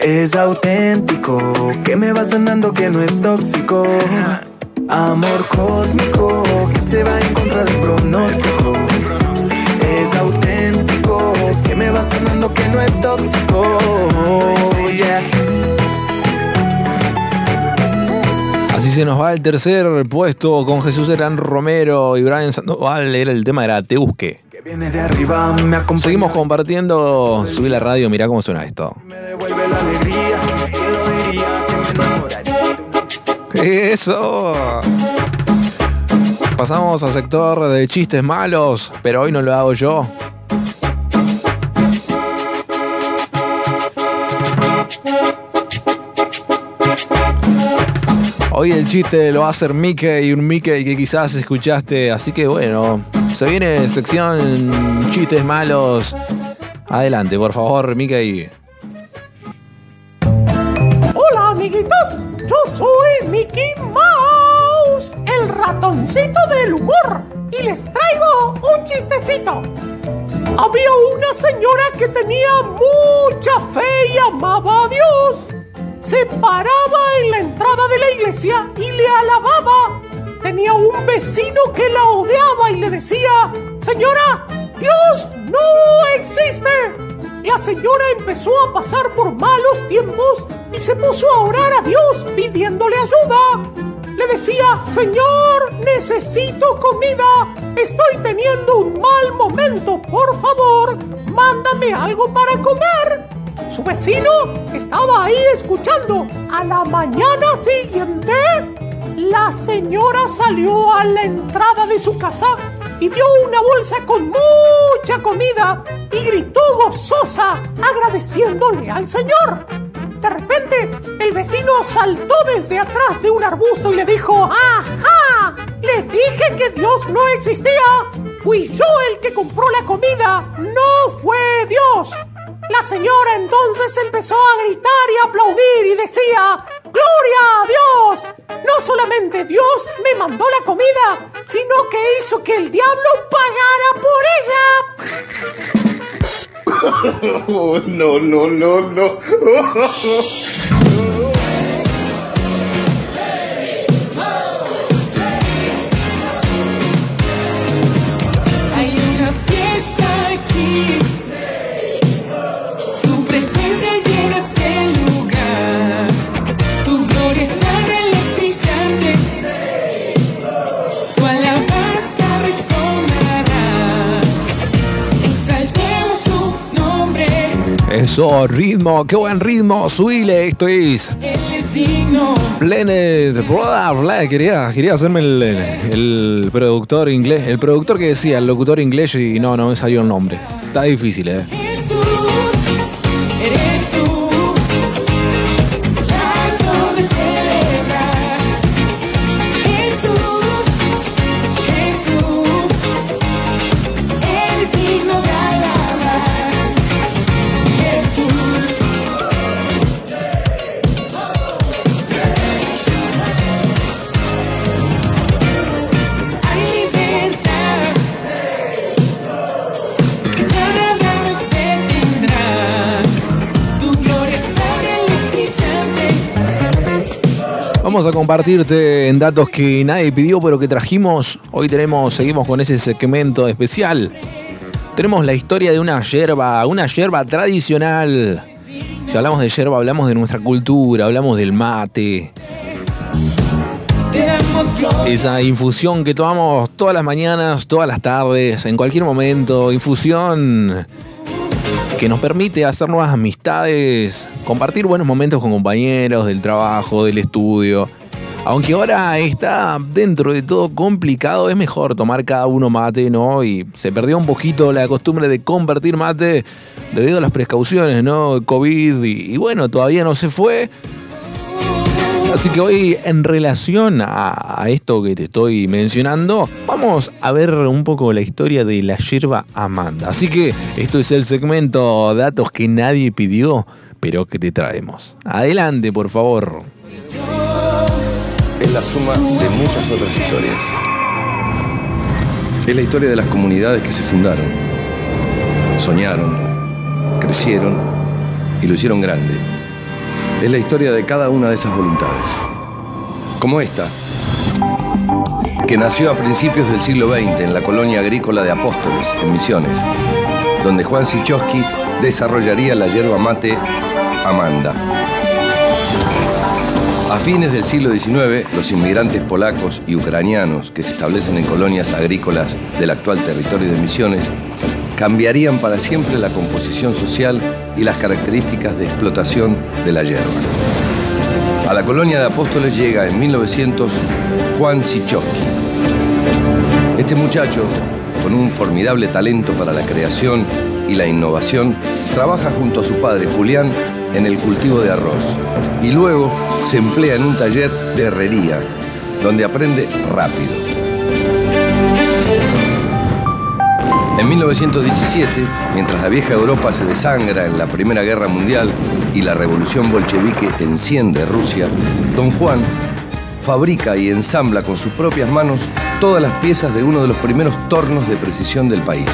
Es auténtico, que me va sanando que no es tóxico. Amor cósmico que se va en contra del pronóstico. Es auténtico, me va sanando que no es tóxico. Yeah. Así se nos va el tercer puesto con Jesús Herán Romero y Brian Sandoval. Era el tema, era Te Busqué. Que viene de arriba, me acompaña. Seguimos compartiendo. Subí la radio, mirá cómo suena esto. Devuelve la alegría. ¿Quién lo diría que me enamoraría? Eso. Pasamos al sector de chistes malos, pero hoy no lo hago yo. Hoy el chiste lo va a hacer Mickey, un Mickey que quizás escuchaste, así que bueno, se viene sección chistes malos. Adelante, por favor, Mickey. Hola amiguitos, yo soy Mickey Mouse, el ratoncito del humor, y les traigo un chistecito. Había una señora que tenía mucha fe y amaba a Dios. Se paraba en la entrada de la iglesia y le alababa. Tenía un vecino que la odiaba y le decía, Señora, Dios no existe. La señora empezó a pasar por malos tiempos y se puso a orar a Dios pidiéndole ayuda. Le decía, Señor, necesito comida. Estoy teniendo un mal momento. Por favor, mándame algo para comer. Su vecino estaba ahí escuchando. A la mañana siguiente, la señora salió a la entrada de su casa y vio una bolsa con mucha comida y gritó gozosa agradeciéndole al señor. De repente, el vecino saltó desde atrás de un arbusto y le dijo, ¡Ajá! Les dije que Dios no existía. Fui yo el que compró la comida, no fue Dios. La señora entonces empezó a gritar y a aplaudir y decía, ¡Gloria a Dios! No solamente Dios me mandó la comida, sino que hizo que el diablo pagara por ella. <laughs> Oh, no, no, no, no. <laughs> Eso, ritmo, qué buen ritmo, subile, esto es Él es digno. Bla, quería, quería hacerme el, el productor inglés, el productor que decía, el locutor inglés y no, no me salió el nombre. Está difícil, eh. Vamos a compartirte en datos que nadie pidió, pero que trajimos. Hoy tenemos, seguimos con ese segmento especial. Tenemos la historia de una yerba, una yerba tradicional. Si hablamos de yerba, hablamos de nuestra cultura, hablamos del mate. Esa infusión que tomamos todas las mañanas, todas las tardes, en cualquier momento. Infusión que nos permite hacer nuevas amistades, compartir buenos momentos con compañeros del trabajo, del estudio. Aunque ahora está dentro de todo complicado, es mejor tomar cada uno mate, ¿no? Y se perdió un poquito la costumbre de compartir mate debido a las precauciones, ¿no? COVID y, y bueno, todavía no se fue. Así que hoy, en relación a, esto que te estoy mencionando, vamos a ver un poco la historia de la yerba Amanda. Así que esto es el segmento Datos que nadie pidió, pero que te traemos. Adelante, por favor. es la suma de muchas otras historias. Es la historia de las comunidades que se fundaron, soñaron, crecieron y lo hicieron grande. Es la historia de cada una de esas voluntades. Como esta, que nació a principios del siglo XX en la colonia agrícola de Apóstoles, en Misiones, donde Juan Sichowski desarrollaría la yerba mate Amanda. A fines del siglo XIX, los inmigrantes polacos y ucranianos que se establecen en colonias agrícolas del actual territorio de Misiones cambiarían para siempre la composición social y las características de explotación de la hierba. A la colonia de Apóstoles llega en 1900 Juan Sichowski. Este muchacho, con un formidable talento para la creación y la innovación, trabaja junto a su padre Julián en el cultivo de arroz y luego se emplea en un taller de herrería, donde aprende rápido. En 1917, mientras la vieja Europa se desangra en la Primera Guerra Mundial y la revolución bolchevique enciende Rusia, don Juan fabrica y ensambla con sus propias manos todas las piezas de uno de los primeros tornos de precisión del país.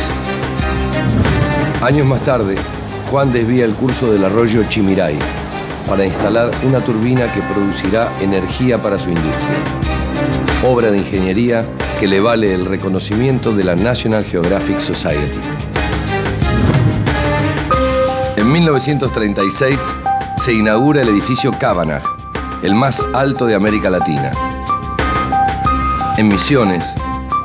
Años más tarde, Juan desvía el curso del arroyo Chimiray para instalar una turbina que producirá energía para su industria. Obra de ingeniería que le vale el reconocimiento de la National Geographic Society. En 1936 se inaugura el edificio Cavanagh, el más alto de América Latina. En Misiones,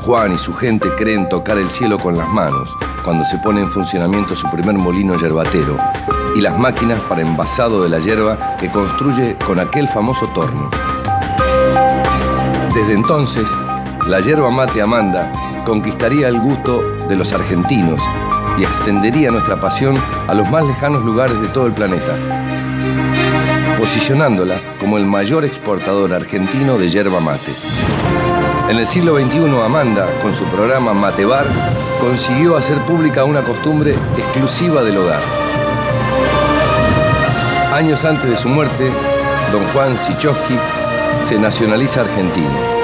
Juan y su gente creen tocar el cielo con las manos cuando se pone en funcionamiento su primer molino yerbatero y las máquinas para envasado de la hierba que construye con aquel famoso torno. Desde entonces, la yerba mate Amanda conquistaría el gusto de los argentinos y extendería nuestra pasión a los más lejanos lugares de todo el planeta, posicionándola como el mayor exportador argentino de yerba mate. En el siglo XXI, Amanda, con su programa Matebar, consiguió hacer pública una costumbre exclusiva del hogar. Años antes de su muerte, don Juan Sichowski se nacionaliza argentino.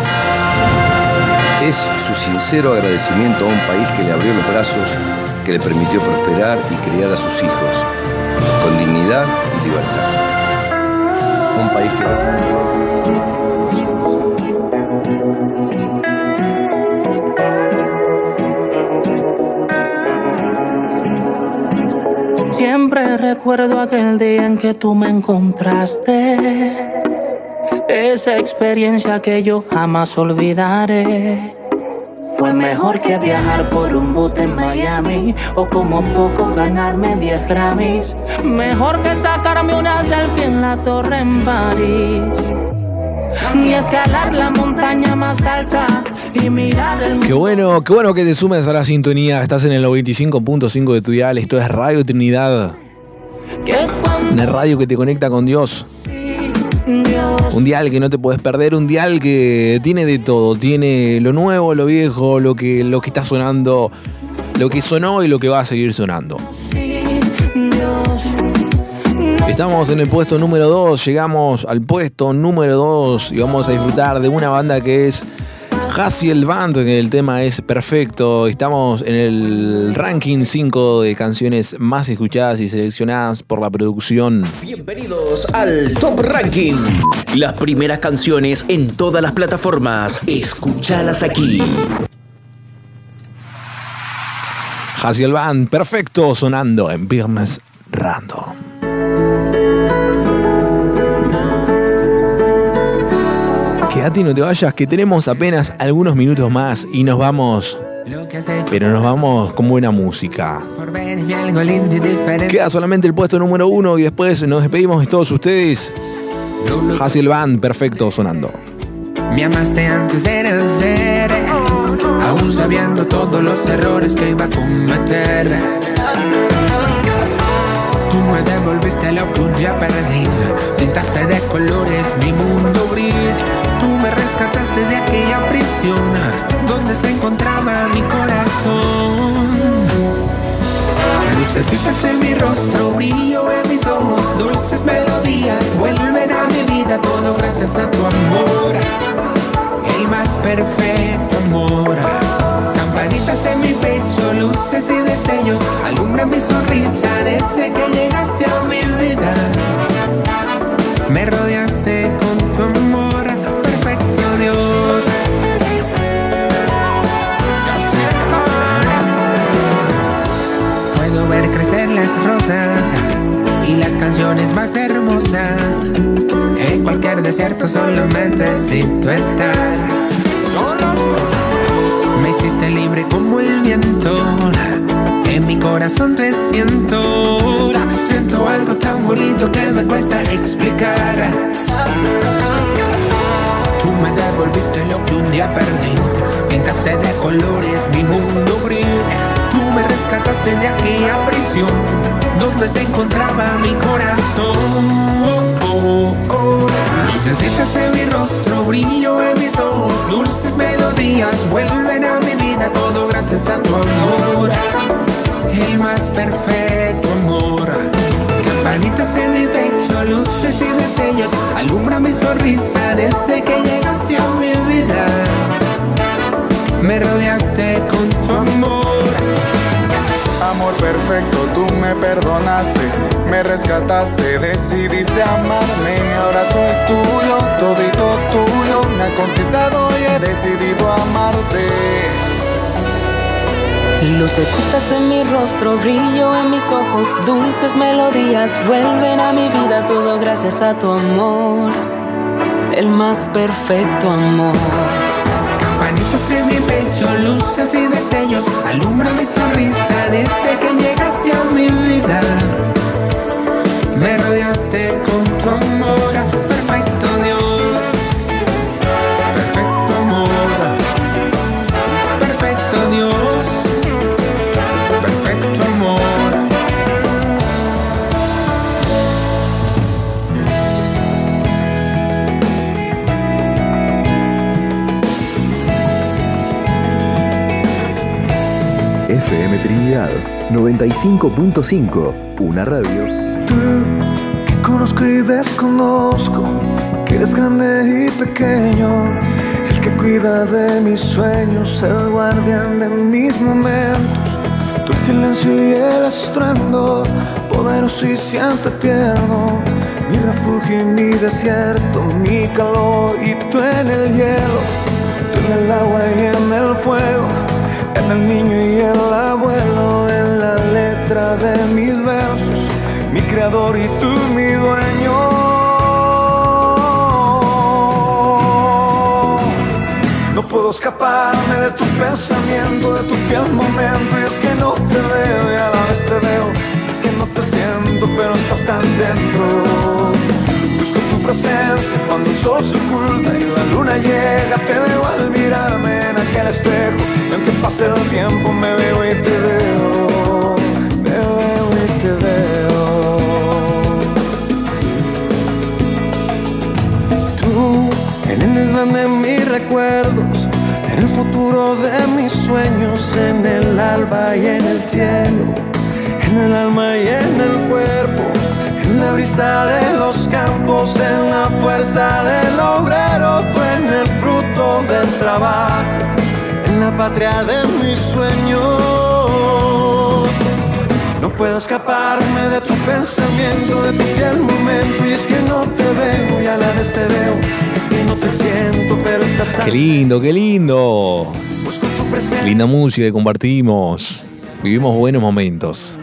Es su sincero agradecimiento a un país que le abrió los brazos, que le permitió prosperar y criar a sus hijos, con dignidad y libertad. Un país que... Siempre recuerdo aquel día en que tú me encontraste. Esa experiencia que yo jamás olvidaré. Fue mejor que viajar por un bote en Miami o como poco ganarme 10 Grammys. Mejor que sacarme una selfie en la torre en París. Ni escalar la montaña más alta y mirar el Qué bueno, qué bueno que te sumes a la sintonía. Estás en el 95.5 de tu dial. Esto es Radio Trinidad. Una radio que te conecta con Dios. Un dial que no te puedes perder, un dial que tiene de todo, tiene lo nuevo, lo viejo, lo que, lo que está sonando, lo que sonó y lo que va a seguir sonando. Estamos en el puesto número 2, llegamos al puesto número 2 y vamos a disfrutar de una banda que es Hassiel Band, el tema es perfecto. Estamos en el ranking 5 de canciones más escuchadas y seleccionadas por la producción. Bienvenidos al Top Ranking. Las primeras canciones en todas las plataformas. Escúchalas aquí. Hassiel Band, perfecto, sonando en Viernes Random. Quédate y no te vayas, que tenemos apenas algunos minutos más y nos vamos Pero nos vamos con buena música. Queda solamente el puesto número uno y después nos despedimos de todos ustedes. Hasil Band, perfecto, sonando. Me amaste antes de nacer, aún sabiendo todos los errores que iba a cometer. Tú me devolviste lo que un perdí, pintaste de colores mi mundo gris. Tú me rescataste de aquella prisión donde se encontraba mi corazón. Lucecitas en mi rostro, brillo en mis ojos, dulces melodías vuelven todo gracias a tu amor, el más perfecto amor. Campanitas en mi pecho, luces y destellos, solamente si tú estás. Me hiciste libre como el viento. En mi corazón te siento. Siento algo tan bonito que me cuesta explicar. Tú me devolviste lo que un día perdí. Pintaste de colores mi mundo gris. Tú me rescataste de aquella prisión donde se encontraba mi corazón. Oh, oh, oh. Lucecitas en mi rostro, brillo en mis ojos, dulces melodías vuelven a mi vida, todo gracias a tu amor. El más perfecto amor. Campanitas en mi pecho, luces y destellos, alumbra mi sonrisa desde que llegaste a mi vida. Me rodeaste con tu amor. Amor perfecto, tú me perdonaste, me rescataste, decidiste amarme, ahora soy tuyo, todito tuyo, me ha conquistado y he decidido amarte. Lucecitas en mi rostro, brillo en mis ojos, dulces melodías vuelven a mi vida, todo gracias a tu amor, el más perfecto amor. Campanitas en mi pecho, luces y destellos, alumbra mi sonrisa desde que llegaste a mi vida. FM Trinidad 95.5, una radio. que conozco y desconozco, que eres grande y pequeño, el que cuida de mis sueños, el guardián de mis momentos, tu silencio y el estruendo, poderoso y siempre tierno, mi refugio y mi desierto, mi calor y tú en el hielo, tú en el agua y en el fuego. En el niño y en la letra de mis versos, mi creador y tú mi dueño. No puedo escaparme de tu pensamiento, de tu fiel momento, y es que no te veo y a la vez te veo, es que no te siento, pero estás tan dentro. Busco tu presencia cuando el sol se oculta y la luna llega, te veo al mirarme en aquel espejo, y aunque pase el tiempo me veo y te veo, veo. Tú, en el desván de mis recuerdos, en el futuro de mis sueños, en el alba y en el cielo, en el alma y en el cuerpo, en la brisa de los campos, en la fuerza del obrero, tú en el fruto del trabajo, en la patria de mis sueños. Puedo escaparme de tu pensamiento, de tu fiel momento, y es que no te veo y a la vez te veo, es que no te siento, pero estás tan Qué lindo, qué lindo. Linda música que compartimos. Vivimos buenos momentos.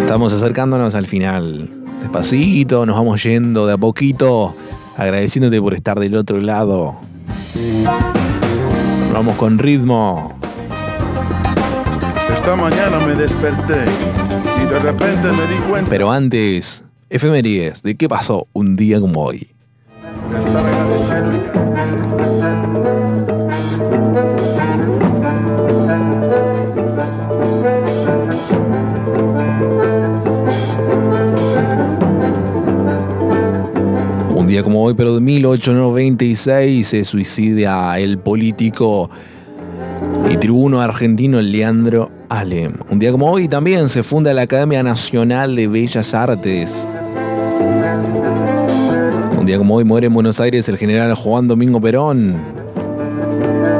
Estamos acercándonos al final. Despacito, nos vamos yendo de a poquito, agradeciéndote por estar del otro lado. Vamos con ritmo. Esta mañana me desperté y de repente me di cuenta Pero antes, efemérides, ¿de qué pasó un día como hoy? Un día como hoy, pero de 1896, se suicida el político y tribuno argentino Leandro Alem. Un día como hoy también se funda la Academia Nacional de Bellas Artes. Un día como hoy muere en Buenos Aires el general Juan Domingo Perón.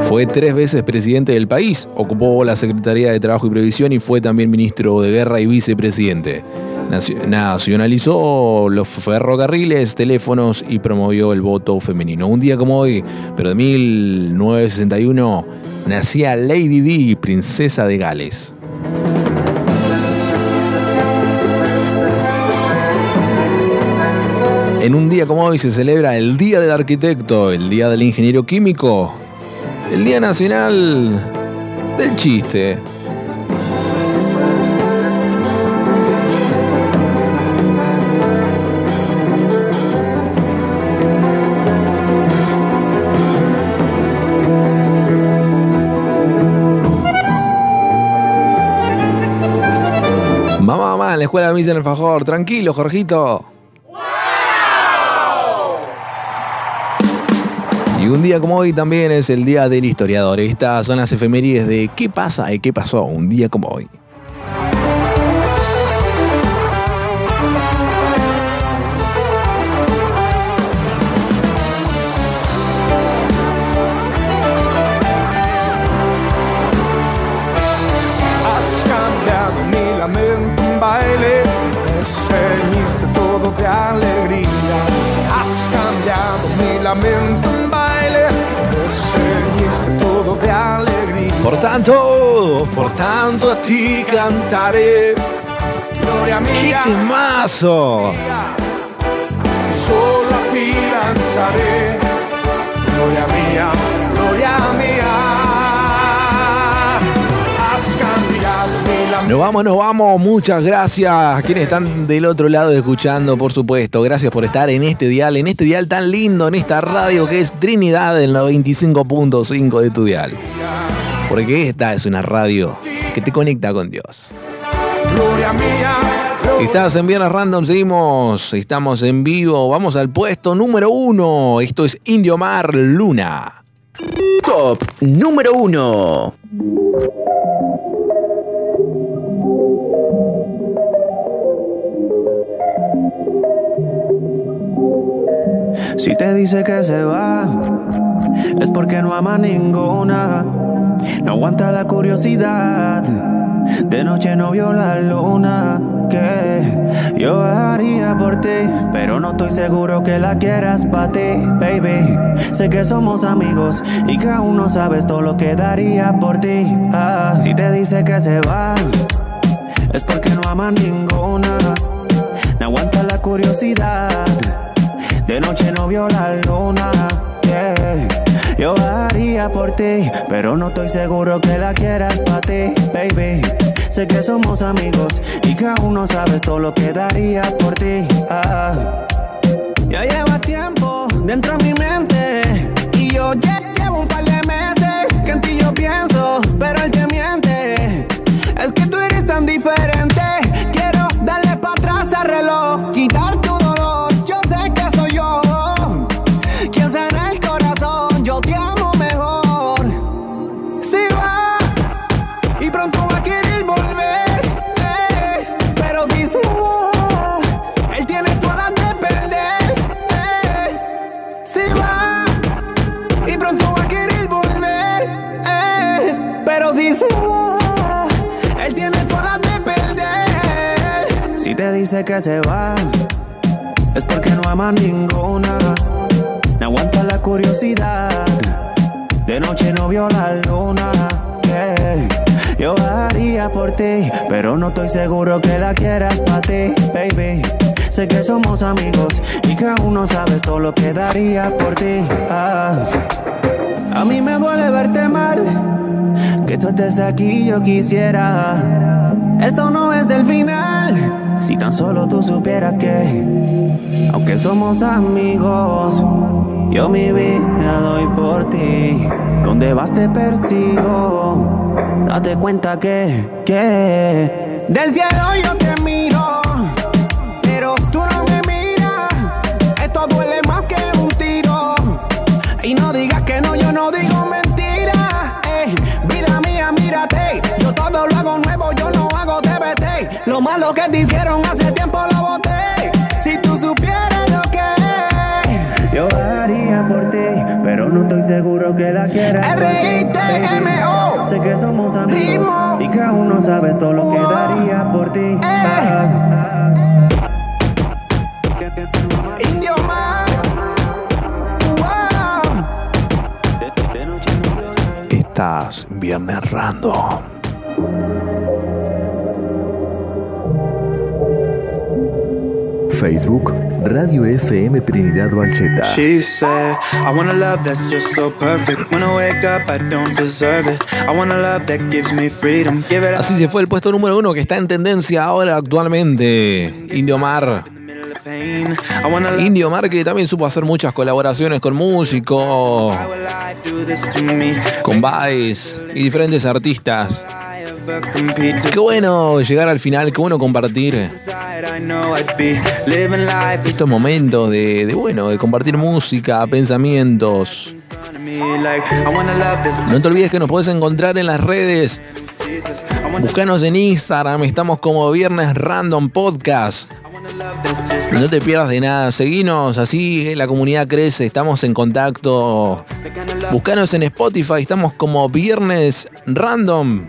Fue tres veces presidente del país, ocupó la Secretaría de Trabajo y Previsión y fue también ministro de Guerra y vicepresidente. Nacio- Nacionalizó los ferrocarriles, teléfonos y promovió el voto femenino. Un día como hoy, pero de 1961, nacía Lady Di, princesa de Gales. En un día como hoy se celebra el Día del Arquitecto, el Día del Ingeniero Químico, el Día Nacional del Chiste. En la escuela me dicen el fajor. Tranquilo, Jorgito. Y un día como hoy también es el día del historiador. Estas son las efemérides de qué pasa y qué pasó un día como hoy. Por tanto, por tanto a ti cantaré. Gloria ¡Qué mía, temazo! solo a ti lanzaré. Gloria mía, gloria mía. Has cambiado mi lamento. Nos vamos, nos vamos. Muchas gracias a quienes están del otro lado escuchando, por supuesto. Gracias por estar en este dial, en este dial tan lindo, en esta radio que es Trinidad en la 25.5 de tu dial. Porque esta es una radio que te conecta con Dios. Estás en Viernes Random, seguimos, estamos en vivo, vamos al puesto número uno. Esto es Indio Mar Luna. Top número 1. Si te dice que se va, es porque no ama ninguna. No aguanta la curiosidad. De noche no vio la luna. Que yo haría por ti, pero no estoy seguro que la quieras para ti, baby. Sé que somos amigos y que aún no sabes todo lo que daría por ti. Ah, si te dice que se va, es porque no ama ninguna. No aguanta la curiosidad. De noche no vio la luna. yeah. Yo haría por ti, pero no estoy seguro que la quieras para ti, baby. Sé que somos amigos y que aún no sabes todo lo que daría por ti. Ah. Ya lleva tiempo dentro de mi mente y yo ya llevo un par de meses que en ti yo pienso, pero él te miente. Es que tú eres tan diferente. Dice que se va, es porque no ama ninguna. No aguanta la curiosidad. De noche no vio la luna. Yo haría por ti, pero no estoy seguro que la quieras para ti, baby. Sé que somos amigos y que aún no sabes todo lo que daría por ti. Ah. A mí me duele verte mal, Que tú estés aquí, yo quisiera. Esto no es el final. Si tan solo tú supieras que, aunque somos amigos, yo mi vida doy por ti. Donde vas te persigo. Date cuenta que, que del cielo yo te miro, Lo que te hicieron hace tiempo lo boté. Si tú supieras lo que es. Yo haría por ti, pero no estoy seguro que la quieras. R-I-T-M-O. Sé que somos amigos y cada uno sabe todo lo que daría por ti. Ah. Indio man. Estás Viernes Random. Facebook, Radio FM Trinidad Valcheta. She said, I want a love that's just so perfect. When I wake up, I don't deserve it. I want a love that gives me freedom. Give it Así se fue el puesto número uno que está en tendencia ahora actualmente. Indio Mar. Indio Mar que también supo hacer muchas colaboraciones con músicos, con Vice y diferentes artistas. Qué bueno llegar al final, qué bueno compartir estos momentos de, bueno, de compartir música, pensamientos. No te olvides que nos puedes encontrar en las redes. Búscanos en Instagram, estamos como Viernes Random Podcast. No te pierdas de nada, seguinos, así eh, la comunidad crece, estamos en contacto. Búscanos en Spotify, estamos como Viernes Random.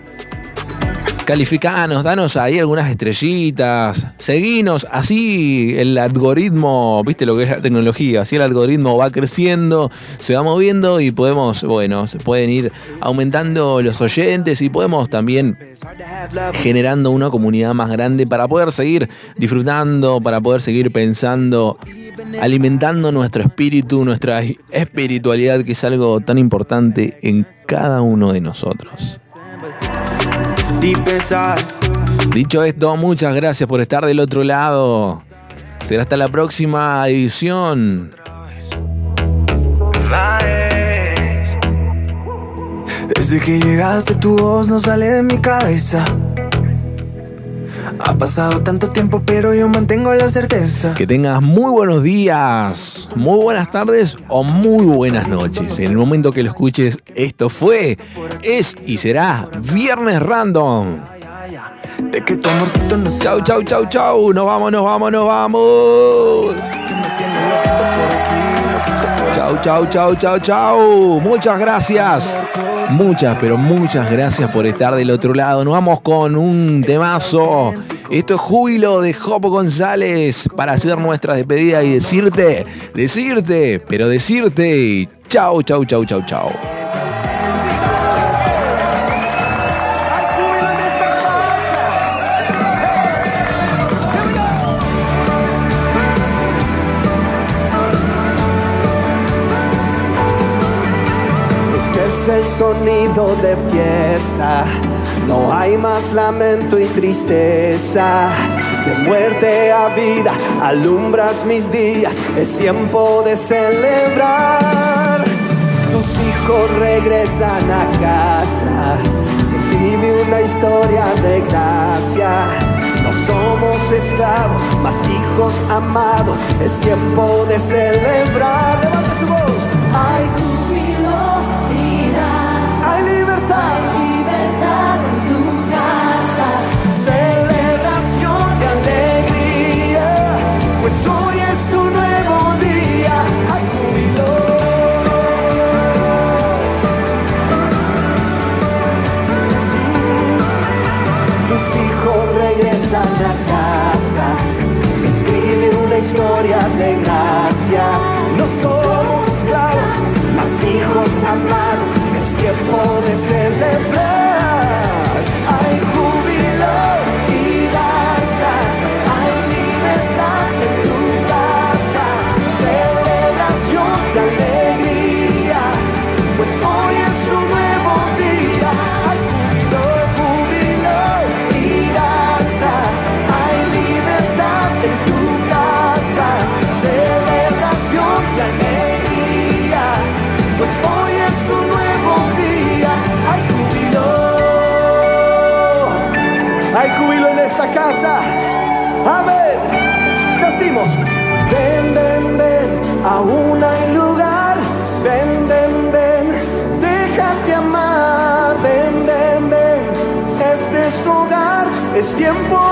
Calificanos, danos ahí algunas estrellitas, seguinos, así el algoritmo, viste lo que es la tecnología, así el algoritmo va creciendo, se va moviendo y podemos, bueno, se pueden ir aumentando los oyentes y podemos también generando una comunidad más grande para poder seguir disfrutando, para poder seguir pensando, alimentando nuestro espíritu, nuestra espiritualidad, que es algo tan importante en cada uno de nosotros. Deep inside. Dicho esto, muchas gracias por estar del otro lado. Será hasta la próxima edición. Desde que llegaste tu voz no sale de mi cabeza. Ha pasado tanto tiempo pero yo mantengo la certeza. Que tengas muy buenos días, muy buenas tardes o muy buenas noches. En el momento que lo escuches, esto fue, es y será Viernes Random. Chau, chau, chau, chau. Nos vamos, nos vamos, nos vamos. Chau, chau, chau, chau, chau. Muchas gracias. Muchas, pero muchas gracias por estar del otro lado. Nos vamos con un temazo. Esto es Júbilo de Jopo González para hacer nuestra despedida y decirte, decirte, pero decirte. Chau, chau, chau, chau, chau. Es el sonido de fiesta. No hay más lamento y tristeza. De muerte a vida, alumbras mis días. Es tiempo de celebrar. Tus hijos regresan a casa. Se escribe una historia de gracia. No somos esclavos, más hijos amados. Es tiempo de celebrar. Levante su voz. Hay say tiempo